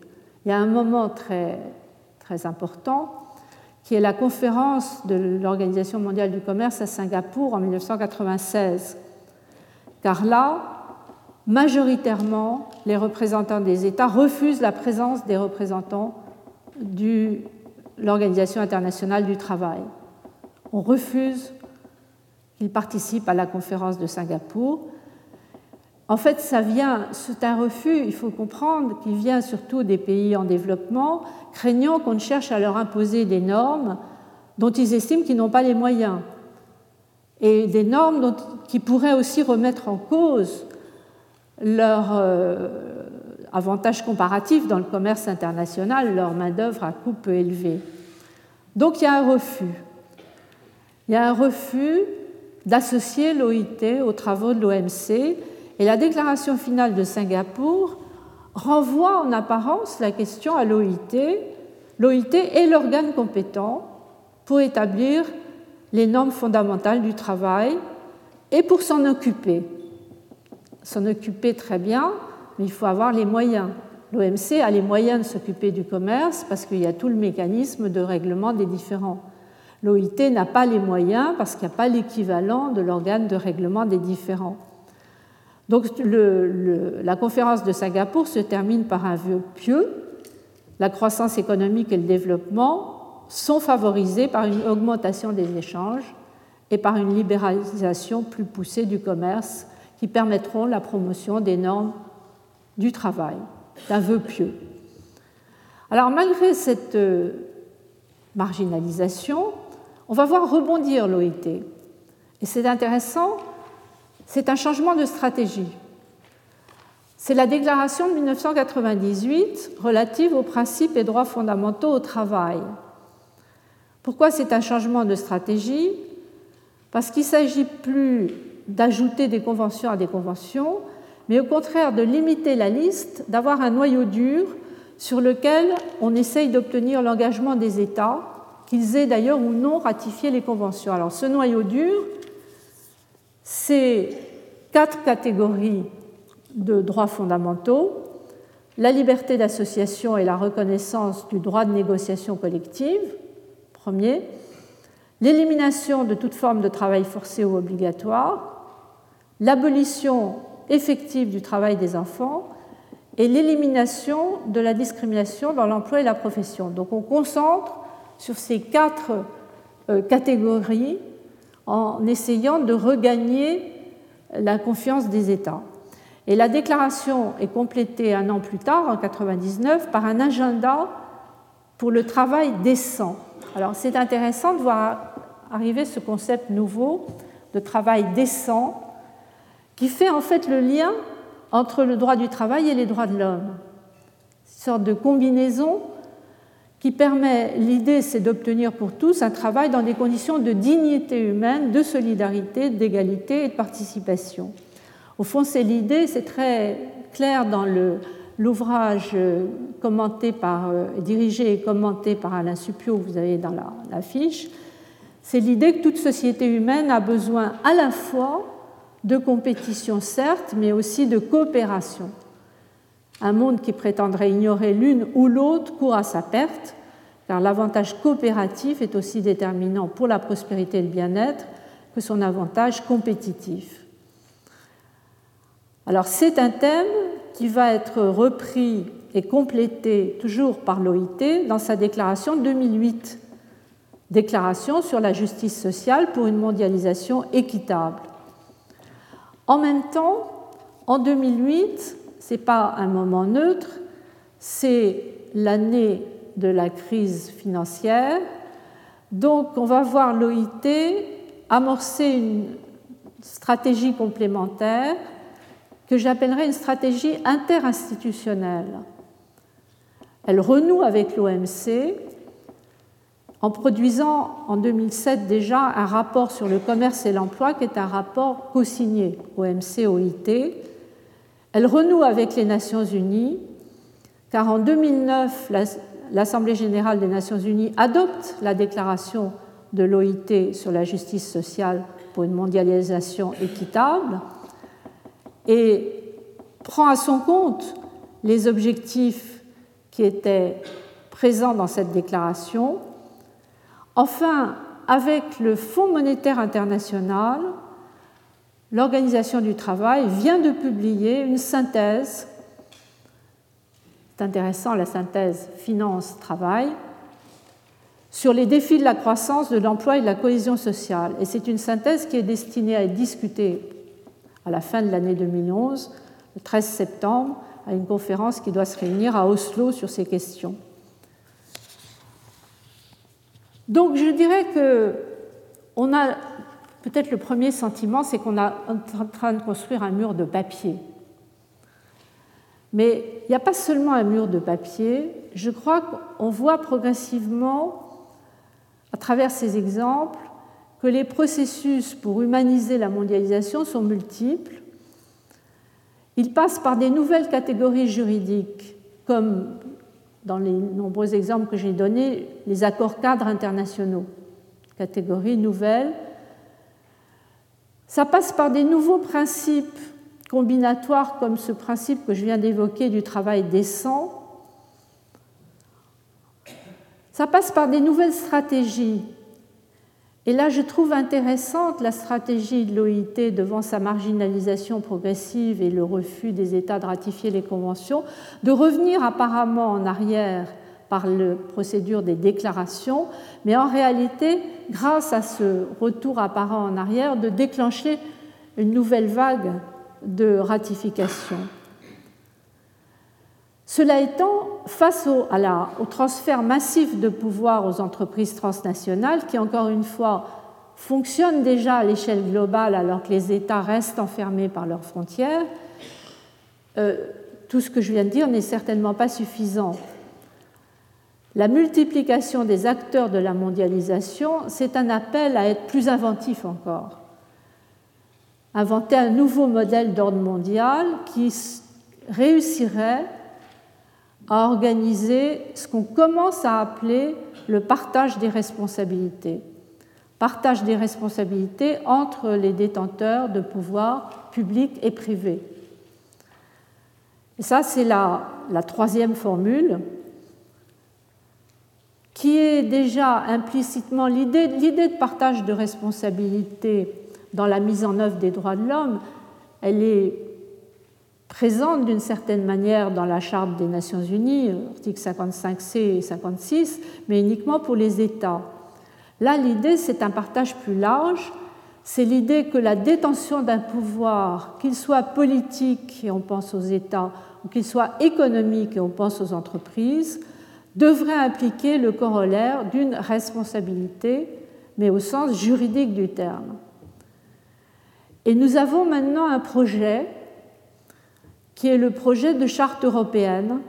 Il y a un moment très important qui est la conférence de l'Organisation mondiale du commerce à Singapour en 1996. Car là, majoritairement, les représentants des États refusent la présence des représentants de l'Organisation internationale du travail. On refuse qu'ils participent à la conférence de Singapour en fait, ça vient, c'est un refus, il faut comprendre, qui vient surtout des pays en développement, craignant qu'on ne cherche à leur imposer des normes dont ils estiment qu'ils n'ont pas les moyens, et des normes qui pourraient aussi remettre en cause leur euh, avantage comparatif dans le commerce international, leur main-d'œuvre à coût peu élevé. Donc il y a un refus. Il y a un refus d'associer l'OIT aux travaux de l'OMC et la déclaration finale de Singapour renvoie en apparence la question à l'OIT. L'OIT est l'organe compétent pour établir les normes fondamentales du travail et pour s'en occuper. s'en occuper très bien, mais il faut avoir les moyens. L'OMC a les moyens de s'occuper du commerce parce qu'il y a tout le mécanisme de règlement des différends. L'OIT n'a pas les moyens parce qu'il n'y a pas l'équivalent de l'organe de règlement des différends. Donc la conférence de Singapour se termine par un vœu pieux. La croissance économique et le développement sont favorisés par une augmentation des échanges et par une libéralisation plus poussée du commerce qui permettront la promotion des normes du travail, d'un vœu pieux. Alors malgré cette euh, marginalisation, on va voir rebondir l'OIT. Et c'est intéressant, c'est un changement de stratégie. C'est la déclaration de 1998 relative aux principes et droits fondamentaux au travail. Pourquoi c'est un changement de stratégie? Parce qu'il ne s'agit plus d'ajouter des conventions à des conventions, mais au contraire de limiter la liste, d'avoir un noyau dur sur lequel on essaye d'obtenir l'engagement des États, qu'ils aient d'ailleurs ou non ratifié les conventions. Alors ce noyau dur, c'est quatre catégories de droits fondamentaux, la liberté d'association et la reconnaissance du droit de négociation collective, premier, l'élimination de toute forme de travail forcé ou obligatoire, l'abolition effective du travail des enfants et l'élimination de la discrimination dans l'emploi et la profession. Donc on concentre sur ces quatre euh, catégories en essayant de regagner la confiance des États. Et la déclaration est complétée un an plus tard, en 1999, par un agenda pour le travail décent. Alors c'est intéressant de voir arriver ce concept nouveau de travail décent qui fait en fait le lien entre le droit du travail et les droits de l'homme. Une sorte de combinaison qui permet, l'idée c'est d'obtenir pour tous un travail dans des conditions de dignité humaine, de solidarité, d'égalité et de participation. Au fond, c'est l'idée, c'est très clair dans l'ouvrage euh, commenté par, euh, dirigé et commenté par Alain Supio, vous avez dans la, la fiche, c'est l'idée que toute société humaine a besoin à la fois de compétition, certes, mais aussi de coopération. Un monde qui prétendrait ignorer l'une ou l'autre court à sa perte, car l'avantage coopératif est aussi déterminant pour la prospérité et le bien-être que son avantage compétitif. Alors c'est un thème qui va être repris et complété toujours par l'OIT dans sa déclaration de 2008, déclaration sur la justice sociale pour une mondialisation équitable. En même temps, en 2008, ce n'est pas un moment neutre, c'est l'année de la crise financière. Donc on va voir l'OIT amorcer une stratégie complémentaire que j'appellerais une stratégie interinstitutionnelle. Elle renoue avec l'OMC en produisant en 2007 déjà un rapport sur le commerce et l'emploi qui est un rapport co-signé OMC-OIT. Elle renoue avec les Nations Unies car en 2009, l'Assemblée générale des Nations unies adopte la déclaration de l'OIT sur la justice sociale pour une mondialisation équitable et prend à son compte les objectifs qui étaient présents dans cette déclaration. Enfin, avec le Fonds monétaire international, l'Organisation du travail vient de publier une synthèse c'est intéressant la synthèse finance-travail sur les défis de la croissance, de l'emploi et de la cohésion sociale. Et c'est une synthèse qui est destinée à être discutée à la fin de l'année 2011, le 13 septembre, à une conférence qui doit se réunir à Oslo sur ces questions. Donc je dirais que on a peut-être le premier sentiment, c'est qu'on est en train de construire un mur de papier mais il n'y a pas seulement un mur de papier. Je crois qu'on voit progressivement, à travers ces exemples, que les processus pour humaniser la mondialisation sont multiples. Ils passent par des nouvelles catégories juridiques, comme dans les nombreux exemples que j'ai donnés, les accords cadres internationaux, catégories nouvelles. Ça passe par des nouveaux principes combinatoires comme ce principe que je viens d'évoquer du travail décent, ça passe par des nouvelles stratégies. Et là, je trouve intéressante la stratégie de l'OIT devant sa marginalisation progressive et le refus des États de ratifier les conventions, de revenir apparemment en arrière par la procédure des déclarations, mais en réalité, grâce à ce retour apparent en arrière, de déclencher une nouvelle vague de ratification. Cela étant, face au, transfert massif de pouvoir aux entreprises transnationales, qui encore une fois fonctionnent déjà à l'échelle globale alors que les États restent enfermés par leurs frontières, euh, tout ce que je viens de dire n'est certainement pas suffisant. La multiplication des acteurs de la mondialisation, c'est un appel à être plus inventif encore. Inventer un nouveau modèle d'ordre mondial qui réussirait à organiser ce qu'on commence à appeler le partage des responsabilités. Partage des responsabilités entre les détenteurs de pouvoir public et privé. Et ça, c'est la, la troisième formule qui est déjà implicitement l'idée, l'idée de partage de responsabilités dans la mise en œuvre des droits de l'homme, elle est présente d'une certaine manière dans la Charte des Nations Unies, articles 55C et 56, mais uniquement pour les États. Là, l'idée, c'est un partage plus large. C'est l'idée que la détention d'un pouvoir, qu'il soit politique, et on pense aux États, ou qu'il soit économique, et on pense aux entreprises, devrait impliquer le corollaire d'une responsabilité, mais au sens juridique du terme. Et nous avons maintenant un projet qui est le projet de charte européenne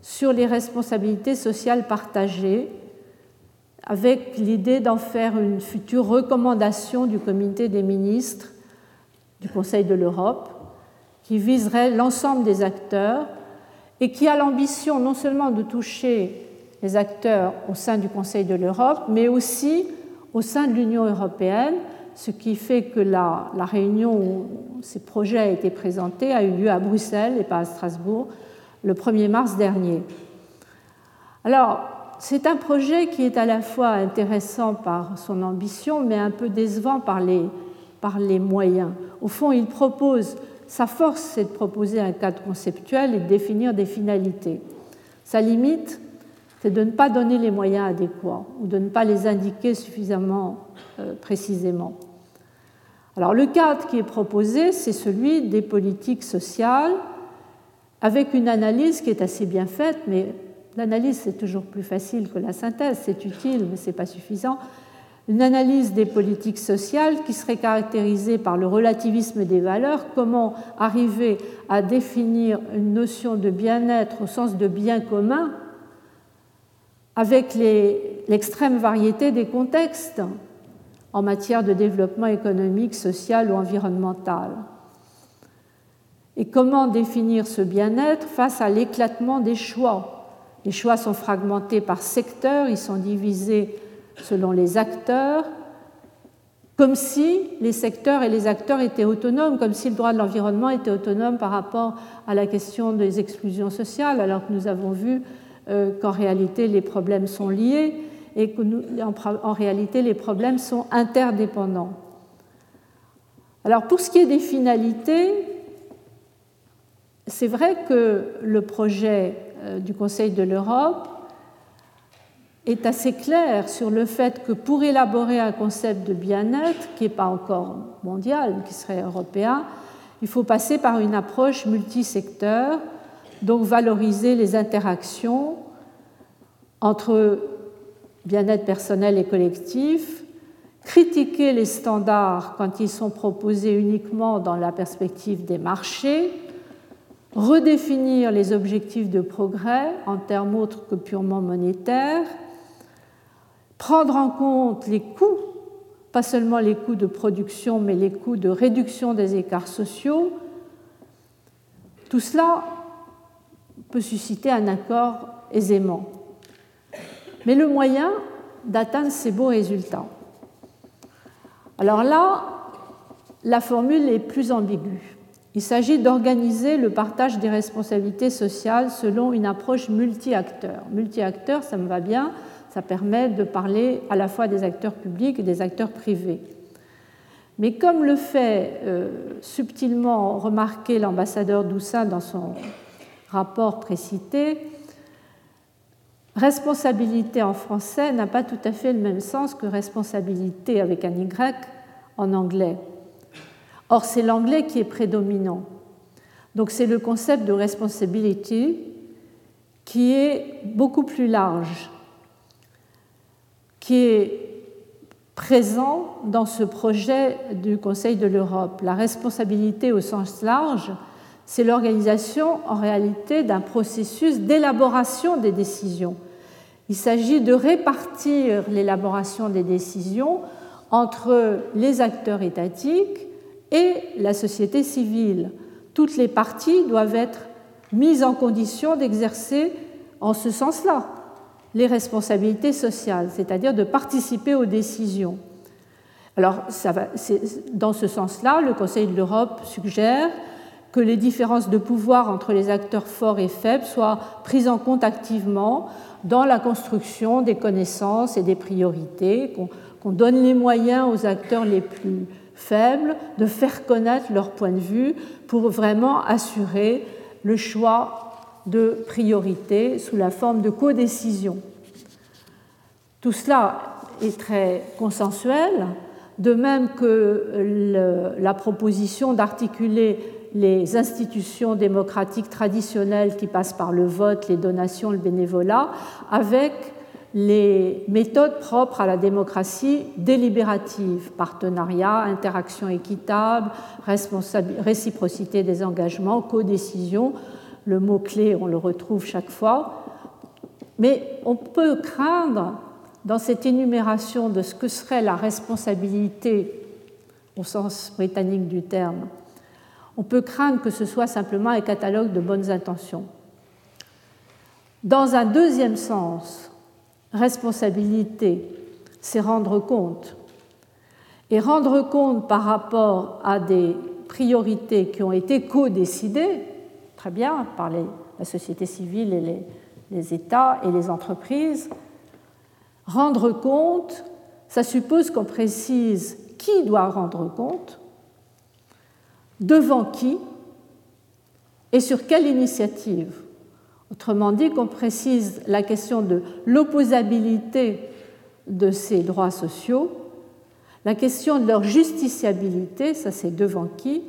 sur les responsabilités sociales partagées, avec l'idée d'en faire une future recommandation du comité des ministres du Conseil de l'Europe, qui viserait l'ensemble des acteurs et qui a l'ambition non seulement de toucher les acteurs au sein du Conseil de l'Europe, mais aussi au sein de l'Union européenne, ce qui fait que la, réunion où ces projets ont été présentés a eu lieu à Bruxelles et pas à Strasbourg le 1er mars dernier. Alors, c'est un projet qui est à la fois intéressant par son ambition, mais un peu décevant par les, par les moyens. Au fond, il propose, sa force, c'est de proposer un cadre conceptuel et de définir des finalités. Sa limite, c'est de ne pas donner les moyens adéquats ou de ne pas les indiquer suffisamment euh, précisément. Alors le cadre qui est proposé, c'est celui des politiques sociales, avec une analyse qui est assez bien faite, mais l'analyse c'est toujours plus facile que la synthèse, c'est utile, mais ce n'est pas suffisant. Une analyse des politiques sociales qui serait caractérisée par le relativisme des valeurs, comment arriver à définir une notion de bien-être au sens de bien commun avec l'extrême variété des contextes en matière de développement économique, social ou environnemental. Et comment définir ce bien-être face à l'éclatement des choix? Les choix sont fragmentés par secteurs, ils sont divisés selon les acteurs, comme si les secteurs et les acteurs étaient autonomes, comme si le droit de l'environnement était autonome par rapport à la question des exclusions sociales, alors que nous avons vu qu'en réalité les problèmes sont liés et qu'en réalité les problèmes sont interdépendants. Alors pour ce qui est des finalités, c'est vrai que le projet euh, du Conseil de l'Europe est assez clair sur le fait que pour élaborer un concept de bien-être qui n'est pas encore mondial, qui serait européen, il faut passer par une approche multisecteur donc valoriser les interactions entre bien-être personnel et collectif, critiquer les standards quand ils sont proposés uniquement dans la perspective des marchés, redéfinir les objectifs de progrès en termes autres que purement monétaires, prendre en compte les coûts, pas seulement les coûts de production, mais les coûts de réduction des écarts sociaux. Tout cela peut susciter un accord aisément. Mais le moyen d'atteindre ces beaux résultats. Alors là, la formule est plus ambiguë. Il s'agit d'organiser le partage des responsabilités sociales selon une approche multi-acteurs. Multi-acteurs, ça me va bien, ça permet de parler à la fois des acteurs publics et des acteurs privés. Mais comme le fait euh, subtilement remarquer l'ambassadeur Doussin dans son rapport précité, responsabilité en français n'a pas tout à fait le même sens que responsabilité avec un Y en anglais. Or, c'est l'anglais qui est prédominant. Donc, c'est le concept de responsibility qui est beaucoup plus large, qui est présent dans ce projet du Conseil de l'Europe. La responsabilité au sens large, c'est l'organisation en réalité d'un processus d'élaboration des décisions. Il s'agit de répartir l'élaboration des décisions entre les acteurs étatiques et la société civile. Toutes les parties doivent être mises en condition d'exercer en ce sens-là les responsabilités sociales, c'est-à-dire de participer aux décisions. Alors, dans ce sens-là, le Conseil de l'Europe suggère que les différences de pouvoir entre les acteurs forts et faibles soient prises en compte activement dans la construction des connaissances et des priorités, qu'on donne les moyens aux acteurs les plus faibles de faire connaître leur point de vue pour vraiment assurer le choix de priorité sous la forme de codécision. Tout cela est très consensuel, de même que la proposition d'articuler les institutions démocratiques traditionnelles qui passent par le vote, les donations, le bénévolat, avec les méthodes propres à la démocratie délibérative, partenariat, interaction équitable, réciprocité des engagements, codécision. Le mot-clé, on le retrouve chaque fois. Mais on peut craindre, dans cette énumération de ce que serait la responsabilité au sens britannique du terme, on peut craindre que ce soit simplement un catalogue de bonnes intentions. Dans un deuxième sens, responsabilité, c'est rendre compte. Et rendre compte par rapport à des priorités qui ont été co-décidées, très bien, par la société civile et les, États et les entreprises. Rendre compte, ça suppose qu'on précise qui doit rendre compte, devant qui et sur quelle initiative. Autrement dit, qu'on précise la question de l'opposabilité de ces droits sociaux, la question de leur justiciabilité, ça c'est devant qui,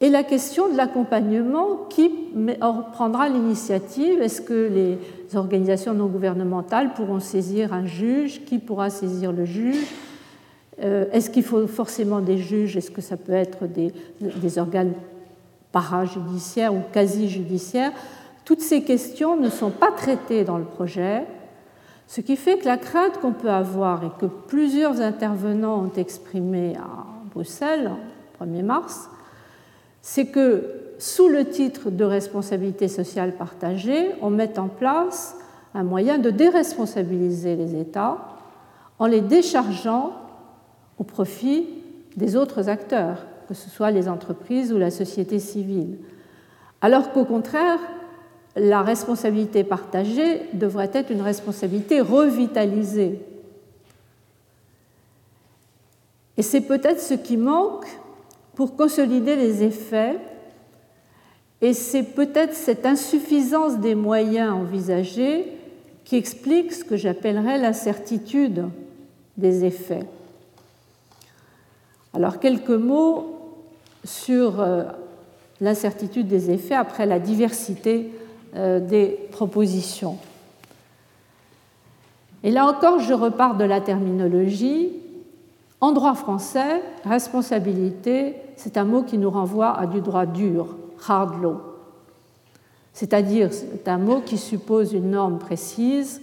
et la question de l'accompagnement, qui prendra l'initiative. Est-ce que les organisations non gouvernementales pourront saisir un juge? Qui pourra saisir le juge? Est-ce qu'il faut forcément des juges? Est-ce que ça peut être des, des organes parajudiciaires ou quasi-judiciaires? Toutes ces questions ne sont pas traitées dans le projet, ce qui fait que la crainte qu'on peut avoir et que plusieurs intervenants ont exprimée à Bruxelles, le 1er mars, c'est que sous le titre de responsabilité sociale partagée, on met en place un moyen de déresponsabiliser les États en les déchargeant au profit des autres acteurs, que ce soit les entreprises ou la société civile. Alors qu'au contraire, la responsabilité partagée devrait être une responsabilité revitalisée. Et c'est peut-être ce qui manque pour consolider les effets, et c'est peut-être cette insuffisance des moyens envisagés qui explique ce que j'appellerais l'incertitude des effets. Alors quelques mots sur euh, l'incertitude des effets après la diversité euh, des propositions. Et là encore, je repars de la terminologie. En droit français, responsabilité, c'est un mot qui nous renvoie à du droit dur, hard law. C'est-à-dire, c'est un mot qui suppose une norme précise,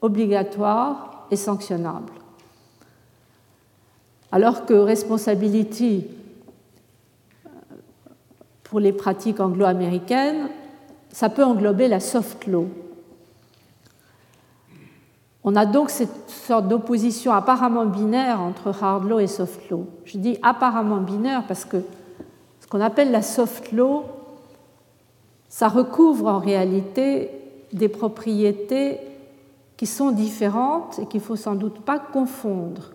obligatoire et sanctionnable. Alors que responsability, pour les pratiques anglo-américaines, ça peut englober la soft law. On a donc cette sorte d'opposition apparemment binaire entre hard law et soft law. Je dis apparemment binaire parce que Ce qu'on appelle la soft law, ça recouvre en réalité des propriétés qui sont différentes et qu'il ne faut sans doute pas confondre.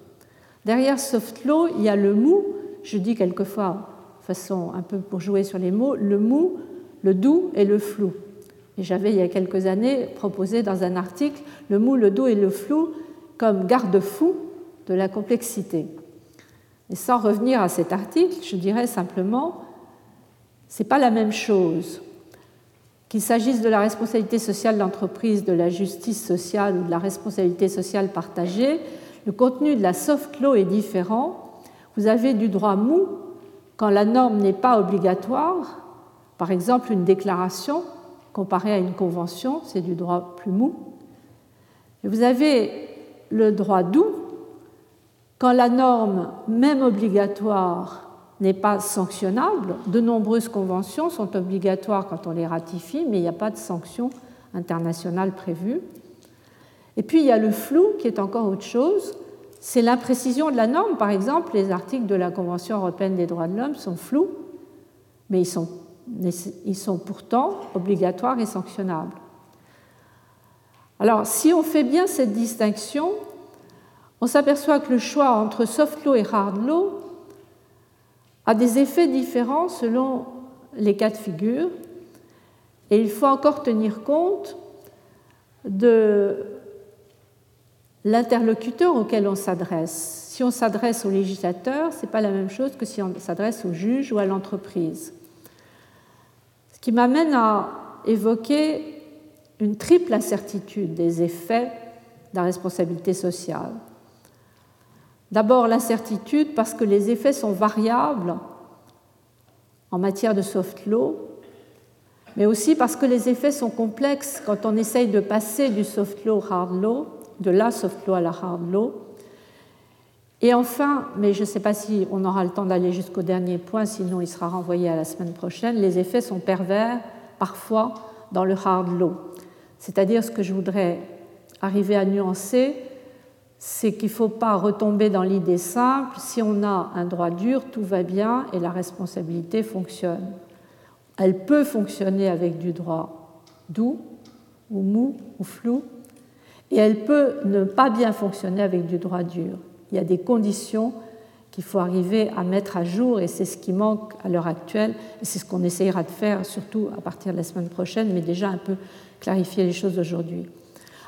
Derrière soft law, il y a le mou, je dis quelquefois, façon un peu pour jouer sur les mots, le mou, le doux et le flou. Et j'avais il y a quelques années proposé dans un article le mou, le doux et le flou comme garde-fou de la complexité. Et sans revenir à cet article, je dirais simplement, ce n'est pas la même chose. Qu'il s'agisse de la responsabilité sociale d'entreprise, de la justice sociale ou de la responsabilité sociale partagée, le contenu de la soft law est différent. Vous avez du droit mou quand la norme n'est pas obligatoire, par exemple une déclaration comparée à une convention, c'est du droit plus mou. Vous avez le droit doux quand la norme, même obligatoire, n'est pas sanctionnable. De nombreuses conventions sont obligatoires quand on les ratifie, mais il n'y a pas de sanction internationale prévue. Et puis il y a le flou qui est encore autre chose. C'est l'imprécision de la norme. Par exemple, les articles de la Convention européenne des droits de l'homme sont flous, mais ils sont, pourtant obligatoires et sanctionnables. Alors, si on fait bien cette distinction, on s'aperçoit que le choix entre soft law et hard law a des effets différents selon les cas de figure. Et il faut encore tenir compte de l'interlocuteur auquel on s'adresse. Si on s'adresse au législateur, ce n'est pas la même chose que si on s'adresse au juge ou à l'entreprise. Ce qui m'amène à évoquer une triple incertitude des effets de la responsabilité sociale. D'abord l'incertitude parce que les effets sont variables en matière de soft law, mais aussi parce que les effets sont complexes quand on essaye de passer du soft law au hard law, de la soft law à la hard law. Et enfin, mais je ne sais pas si on aura le temps d'aller jusqu'au dernier point, sinon il sera renvoyé à la semaine prochaine, les effets sont pervers parfois dans le hard law. C'est-à-dire ce que je voudrais arriver à nuancer, c'est qu'il ne faut pas retomber dans l'idée simple, si on a un droit dur, tout va bien et la responsabilité fonctionne. Elle peut fonctionner avec du droit doux ou mou ou flou, et elle peut ne pas bien fonctionner avec du droit dur. Il y a des conditions qu'il faut arriver à mettre à jour, et c'est ce qui manque à l'heure actuelle, et c'est ce qu'on essayera de faire, surtout à partir de la semaine prochaine, mais déjà un peu clarifier les choses aujourd'hui.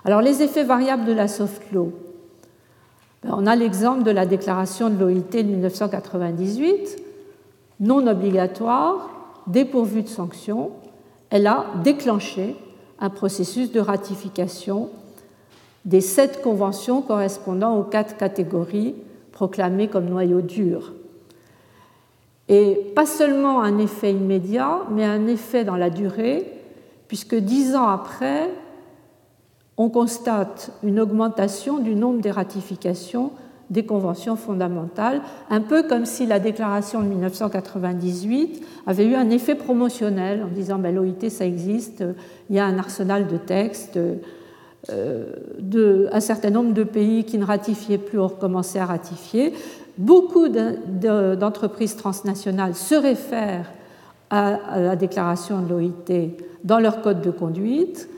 Alors les effets variables de la soft law. Ben, on a l'exemple de la déclaration de l'OIT de 1998, non obligatoire, dépourvue de sanctions. Elle a déclenché un processus de ratification des sept conventions correspondant aux quatre catégories proclamées comme noyau dur. Et pas seulement un effet immédiat, mais un effet dans la durée, puisque dix ans après, on constate une augmentation du nombre des ratifications des conventions fondamentales, un peu comme si la déclaration de 1998 avait eu un effet promotionnel en disant ben, l'OIT ça existe, il y a un arsenal de textes, de, un certain nombre de pays qui ne ratifiaient plus ont recommencé à ratifier. Beaucoup d'entreprises transnationales se réfèrent à la déclaration de l'OIT dans leur code de conduite.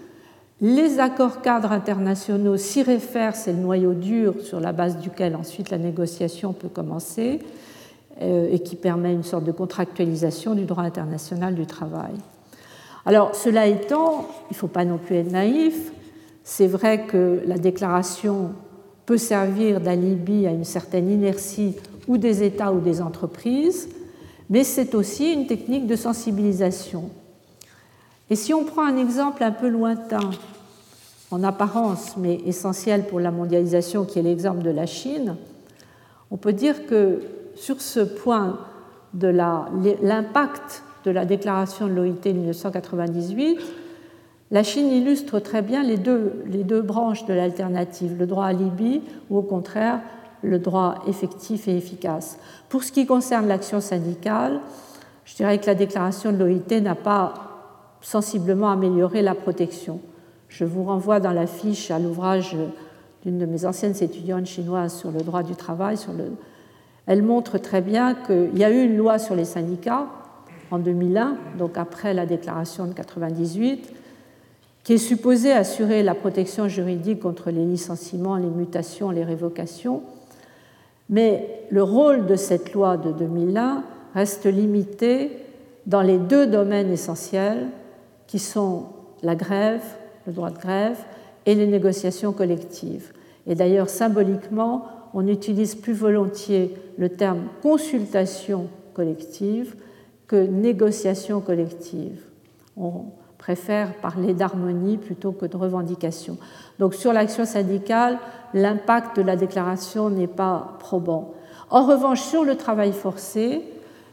Les accords cadres internationaux s'y réfèrent, c'est le noyau dur sur la base duquel ensuite la négociation peut commencer euh, et qui permet une sorte de contractualisation du droit international du travail. Alors, cela étant, il ne faut pas non plus être naïf, c'est vrai que la déclaration peut servir d'alibi à une certaine inertie ou des États ou des entreprises, mais c'est aussi une technique de sensibilisation. Et si on prend un exemple un peu lointain, en apparence, mais essentiel pour la mondialisation, qui est l'exemple de la Chine, on peut dire que sur ce point de l'impact de la déclaration de l'OIT de 1998, la Chine illustre très bien les deux, branches de l'alternative, le droit à Libye ou au contraire le droit effectif et efficace. Pour ce qui concerne l'action syndicale, je dirais que la déclaration de l'OIT n'a pas sensiblement améliorer la protection. Je vous renvoie dans la fiche à l'ouvrage d'une de mes anciennes étudiantes chinoises sur le droit du travail. Elle montre très bien qu'il y a eu une loi sur les syndicats en 2001, donc après la déclaration de 98, qui est supposée assurer la protection juridique contre les licenciements, les mutations, les révocations. Mais le rôle de cette loi de 2001 reste limité dans les deux domaines essentiels qui sont la grève, le droit de grève, et les négociations collectives. Et d'ailleurs, symboliquement, on utilise plus volontiers le terme consultation collective que négociation collective. Préfère parler d'harmonie plutôt que de revendication. Donc sur l'action syndicale, l'impact de la déclaration n'est pas probant. En revanche, sur le travail forcé,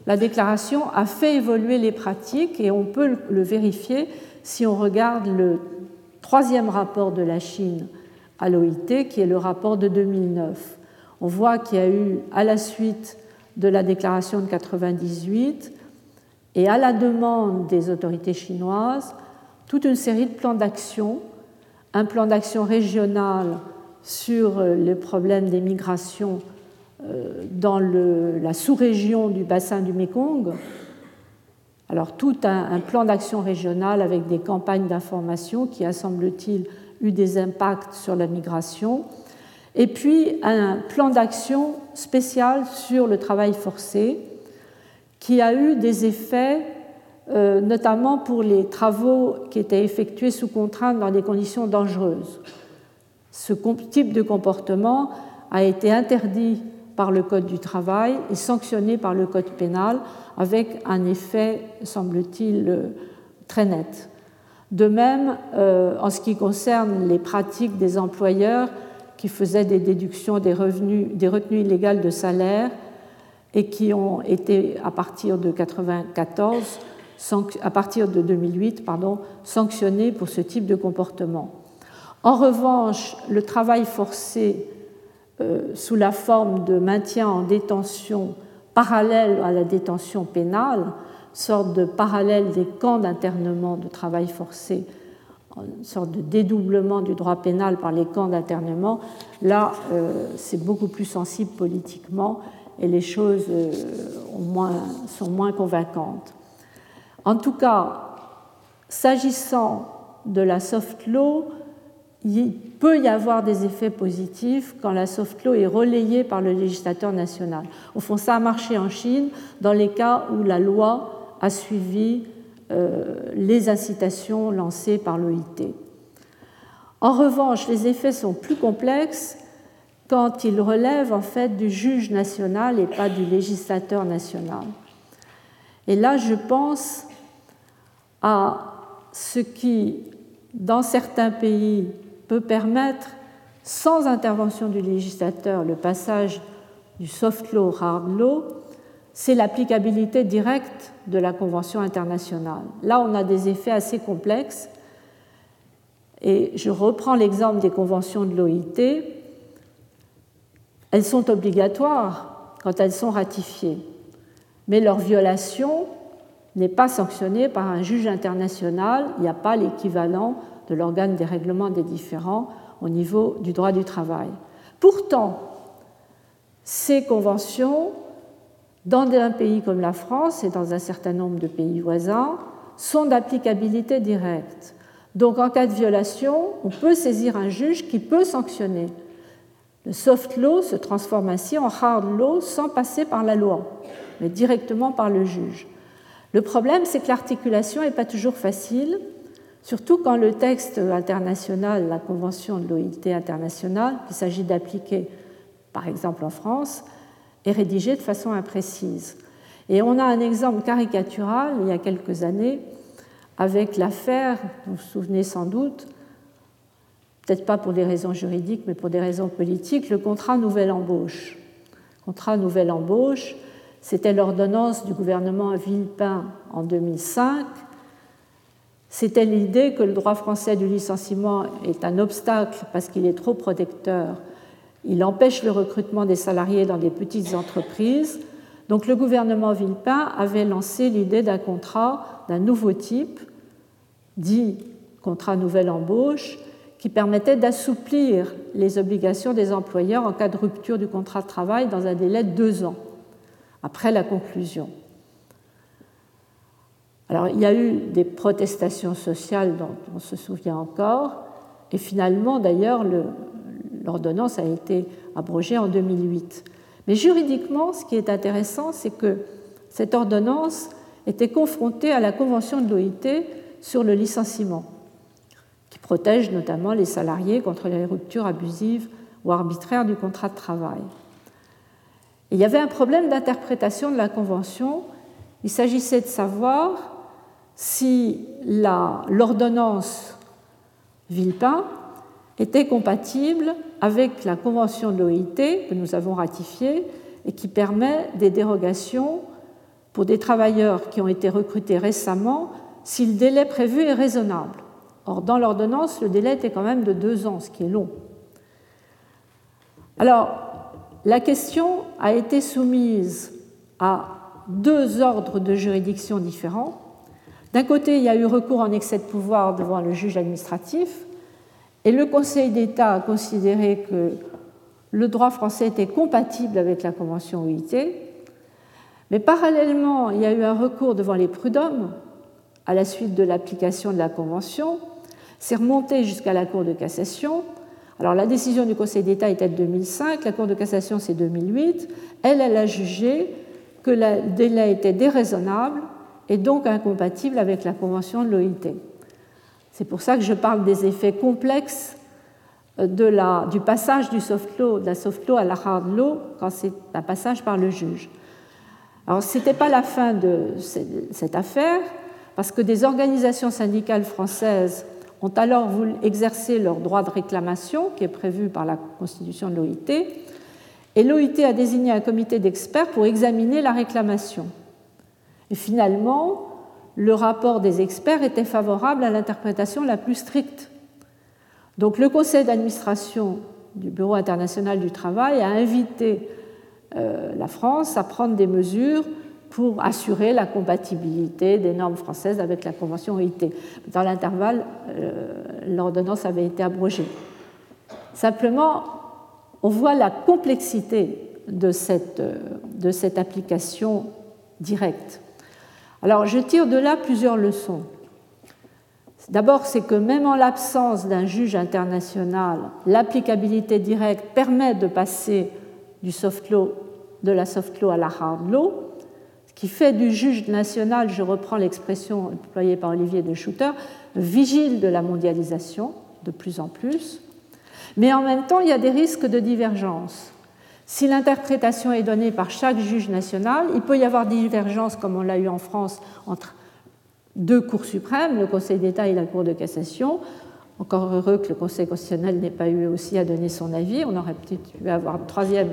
la déclaration a fait évoluer les pratiques et on peut le vérifier si on regarde le troisième rapport de la Chine à l'OIT, qui est le rapport de 2009. On voit qu'il y a eu, à la suite de la déclaration de 98 et à la demande des autorités chinoises, toute une série de plans d'action, un plan d'action régional sur les problèmes des migrations euh, dans la sous-région du bassin du Mekong. Alors tout un, plan d'action régional avec des campagnes d'information qui a, semble-t-il, eu des impacts sur la migration. Et puis un plan d'action spécial sur le travail forcé qui a eu des effets euh, notamment pour les travaux qui étaient effectués sous contrainte dans des conditions dangereuses. Ce type de comportement a été interdit par le Code du travail et sanctionné par le Code pénal avec un effet, semble-t-il, euh, très net. De même, euh, en ce qui concerne les pratiques des employeurs qui faisaient des déductions des, revenus, des retenues illégales de salaire et qui ont été, à partir de 1994, à partir de 2008, pardon, sanctionnés pour ce type de comportement. En revanche, le travail forcé euh, sous la forme de maintien en détention parallèle à la détention pénale, sorte de parallèle des camps d'internement de travail forcé, sorte de dédoublement du droit pénal par les camps d'internement, là, euh, c'est beaucoup plus sensible politiquement et les choses euh, sont moins convaincantes. En tout cas, s'agissant de la soft law, il peut y avoir des effets positifs quand la soft law est relayée par le législateur national. Au fond, ça a marché en Chine dans les cas où la loi a suivi euh, les incitations lancées par l'OIT. En revanche, les effets sont plus complexes quand ils relèvent en fait du juge national et pas du législateur national. Et là, je pense à ce qui, dans certains pays, peut permettre, sans intervention du législateur, le passage du soft law au hard law, c'est l'applicabilité directe de la Convention internationale. Là, on a des effets assez complexes. Et je reprends l'exemple des conventions de l'OIT. Elles sont obligatoires quand elles sont ratifiées, mais leur violation n'est pas sanctionné par un juge international, il n'y a pas l'équivalent de l'organe des règlements des différends au niveau du droit du travail. Pourtant, ces conventions, dans un pays comme la France et dans un certain nombre de pays voisins, sont d'applicabilité directe. Donc en cas de violation, on peut saisir un juge qui peut sanctionner. Le soft law se transforme ainsi en hard law sans passer par la loi, mais directement par le juge. Le problème, c'est que l'articulation n'est pas toujours facile, surtout quand le texte international, la convention de l'OIT internationale, qu'il s'agit d'appliquer par exemple en France, est rédigé de façon imprécise. Et on a un exemple caricatural il y a quelques années avec l'affaire, vous vous souvenez sans doute, peut-être pas pour des raisons juridiques, mais pour des raisons politiques, le contrat nouvelle embauche. Contrat nouvelle embauche, c'était l'ordonnance du gouvernement Villepin en 2005. C'était l'idée que le droit français du licenciement est un obstacle parce qu'il est trop protecteur. Il empêche le recrutement des salariés dans des petites entreprises. Donc le gouvernement Villepin avait lancé l'idée d'un contrat d'un nouveau type, dit contrat nouvelle embauche, qui permettait d'assouplir les obligations des employeurs en cas de rupture du contrat de travail dans un délai de deux ans après la conclusion. Alors il y a eu des protestations sociales dont on se souvient encore, et finalement d'ailleurs l'ordonnance a été abrogée en 2008. Mais juridiquement, ce qui est intéressant, c'est que cette ordonnance était confrontée à la Convention de l'OIT sur le licenciement, qui protège notamment les salariés contre les ruptures abusives ou arbitraires du contrat de travail. Il y avait un problème d'interprétation de la Convention. Il s'agissait de savoir si l'ordonnance Villepin était compatible avec la Convention de l'OIT que nous avons ratifiée et qui permet des dérogations pour des travailleurs qui ont été recrutés récemment si le délai prévu est raisonnable. Or, dans l'ordonnance, le délai était quand même de deux ans, ce qui est long. Alors, la question a été soumise à deux ordres de juridiction différents. D'un côté, il y a eu recours en excès de pouvoir devant le juge administratif, et le Conseil d'État a considéré que le droit français était compatible avec la Convention OIT, mais parallèlement, il y a eu un recours devant les prud'hommes à la suite de l'application de la Convention, c'est remonté jusqu'à la Cour de cassation. Alors la décision du Conseil d'État était de 2005, la Cour de cassation c'est 2008. Elle, elle a jugé que le délai était déraisonnable et donc incompatible avec la Convention de l'OIT. C'est pour ça que je parle des effets complexes la, du passage du soft law, de la soft law à la hard law quand c'est un passage par le juge. Alors, ce n'était pas la fin de cette affaire, parce que des organisations syndicales françaises ont alors voulu exercer leur droit de réclamation, qui est prévu par la Constitution de l'OIT, et l'OIT a désigné un comité d'experts pour examiner la réclamation. Et finalement, le rapport des experts était favorable à l'interprétation la plus stricte. Donc le conseil d'administration du Bureau international du travail a invité euh, la France à prendre des mesures pour assurer la compatibilité des normes françaises avec la Convention OIT. Dans l'intervalle, euh, l'ordonnance avait été abrogée. Simplement, on voit la complexité de cette, euh, de cette application directe. Alors, je tire de là plusieurs leçons. D'abord, c'est que même en l'absence d'un juge international, l'applicabilité directe permet de passer du soft law, de la soft law à la hard law, qui fait du juge national, je reprends l'expression employée par Olivier de Schutter, vigile de la mondialisation de plus en plus. Mais en même temps, il y a des risques de divergence. Si l'interprétation est donnée par chaque juge national, il peut y avoir des divergences, comme on l'a eu en France, entre deux cours suprêmes, le Conseil d'État et la Cour de cassation. Encore heureux que le Conseil constitutionnel n'ait pas eu aussi à donner son avis. On aurait peut-être pu avoir une troisième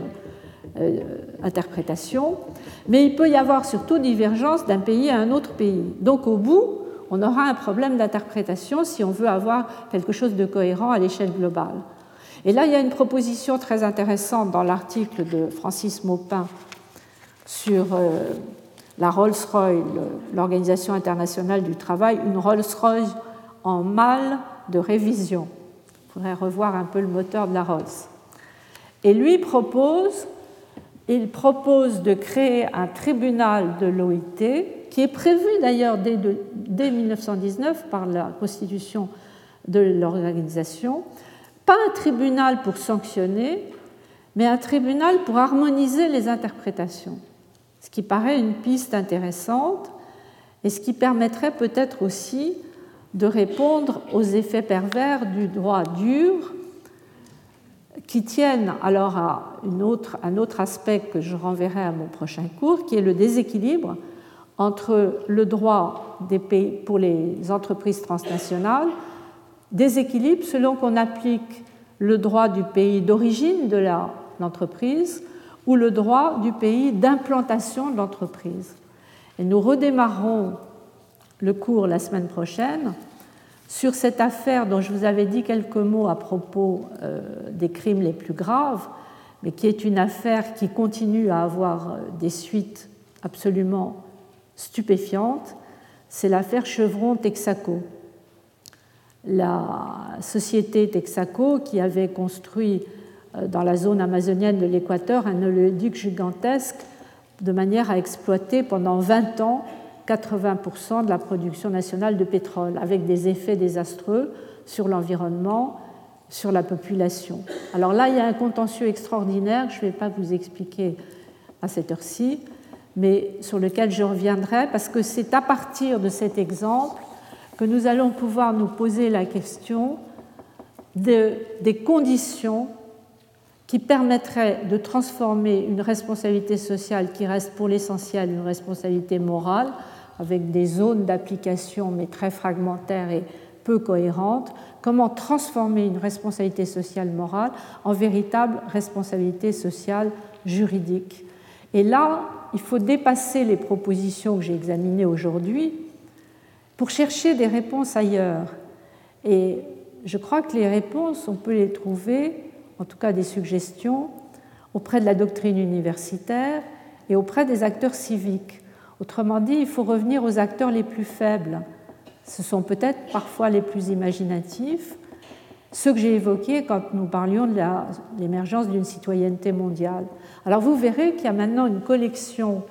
interprétation. Mais il peut y avoir surtout divergence d'un pays à un autre pays. Donc au bout, on aura un problème d'interprétation si on veut avoir quelque chose de cohérent à l'échelle globale. Et là, il y a une proposition très intéressante dans l'article de Francis Maupin sur euh, la Rolls-Royce, l'Organisation internationale du travail, une Rolls-Royce en mal de révision. Il faudrait revoir un peu le moteur de la Rolls. Et lui propose, il propose de créer un tribunal de l'OIT, qui est prévu d'ailleurs dès, dès 1919 par la constitution de l'organisation, pas un tribunal pour sanctionner, mais un tribunal pour harmoniser les interprétations, ce qui paraît une piste intéressante et ce qui permettrait peut-être aussi de répondre aux effets pervers du droit dur qui tiennent alors à un autre aspect que je renverrai à mon prochain cours, qui est le déséquilibre entre le droit des pays pour les entreprises transnationales déséquilibre selon qu'on applique le droit du pays d'origine de l'entreprise ou le droit du pays d'implantation de l'entreprise. Et nous redémarrerons le cours la semaine prochaine sur cette affaire dont je vous avais dit quelques mots à propos euh, des crimes les plus graves, mais qui est une affaire qui continue à avoir euh, des suites absolument stupéfiantes, c'est l'affaire Chevron-Texaco la société Texaco qui avait construit euh, dans la zone amazonienne de l'Équateur un oléoduc gigantesque de manière à exploiter pendant 20 ans 80% de la production nationale de pétrole, avec des effets désastreux sur l'environnement, sur la population. Alors là, il y a un contentieux extraordinaire, je ne vais pas vous expliquer à cette heure-ci, mais sur lequel je reviendrai, parce que c'est à partir de cet exemple que nous allons pouvoir nous poser la question des conditions qui permettraient de transformer une responsabilité sociale qui reste pour l'essentiel une responsabilité morale, avec des zones d'application mais très fragmentaires et peu cohérentes, comment transformer une responsabilité sociale morale en véritable responsabilité sociale juridique. Et là, il faut dépasser les propositions que j'ai examinées aujourd'hui pour chercher des réponses ailleurs. Et je crois que les réponses, on peut les trouver, en tout cas des suggestions, auprès de la doctrine universitaire et auprès des acteurs civiques. Autrement dit, il faut revenir aux acteurs les plus faibles. Ce sont peut-être parfois les plus imaginatifs, ceux que j'ai évoqués quand nous parlions de l'émergence d'une citoyenneté mondiale. Alors vous verrez qu'il y a maintenant une collection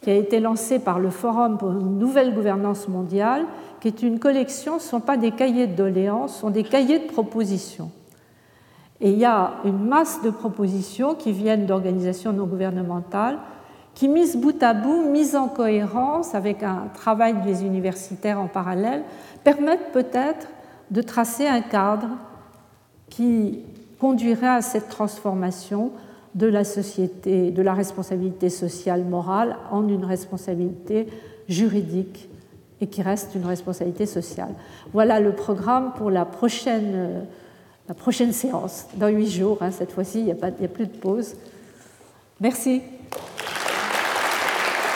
qui a été lancée par le Forum pour une nouvelle gouvernance mondiale, qui est une collection, ce ne sont pas des cahiers de doléances, ce sont des cahiers de propositions. Et il y a une masse de propositions qui viennent d'organisations non gouvernementales, qui, mises bout à bout, mises en cohérence avec un travail des universitaires en parallèle, permettent peut-être de tracer un cadre qui conduirait à cette transformation de la société, de la responsabilité sociale morale en une responsabilité juridique et qui reste une responsabilité sociale. Voilà le programme pour la prochaine, la prochaine séance, dans huit jours. Hein, cette fois-ci, il n'y a plus de pause. Merci.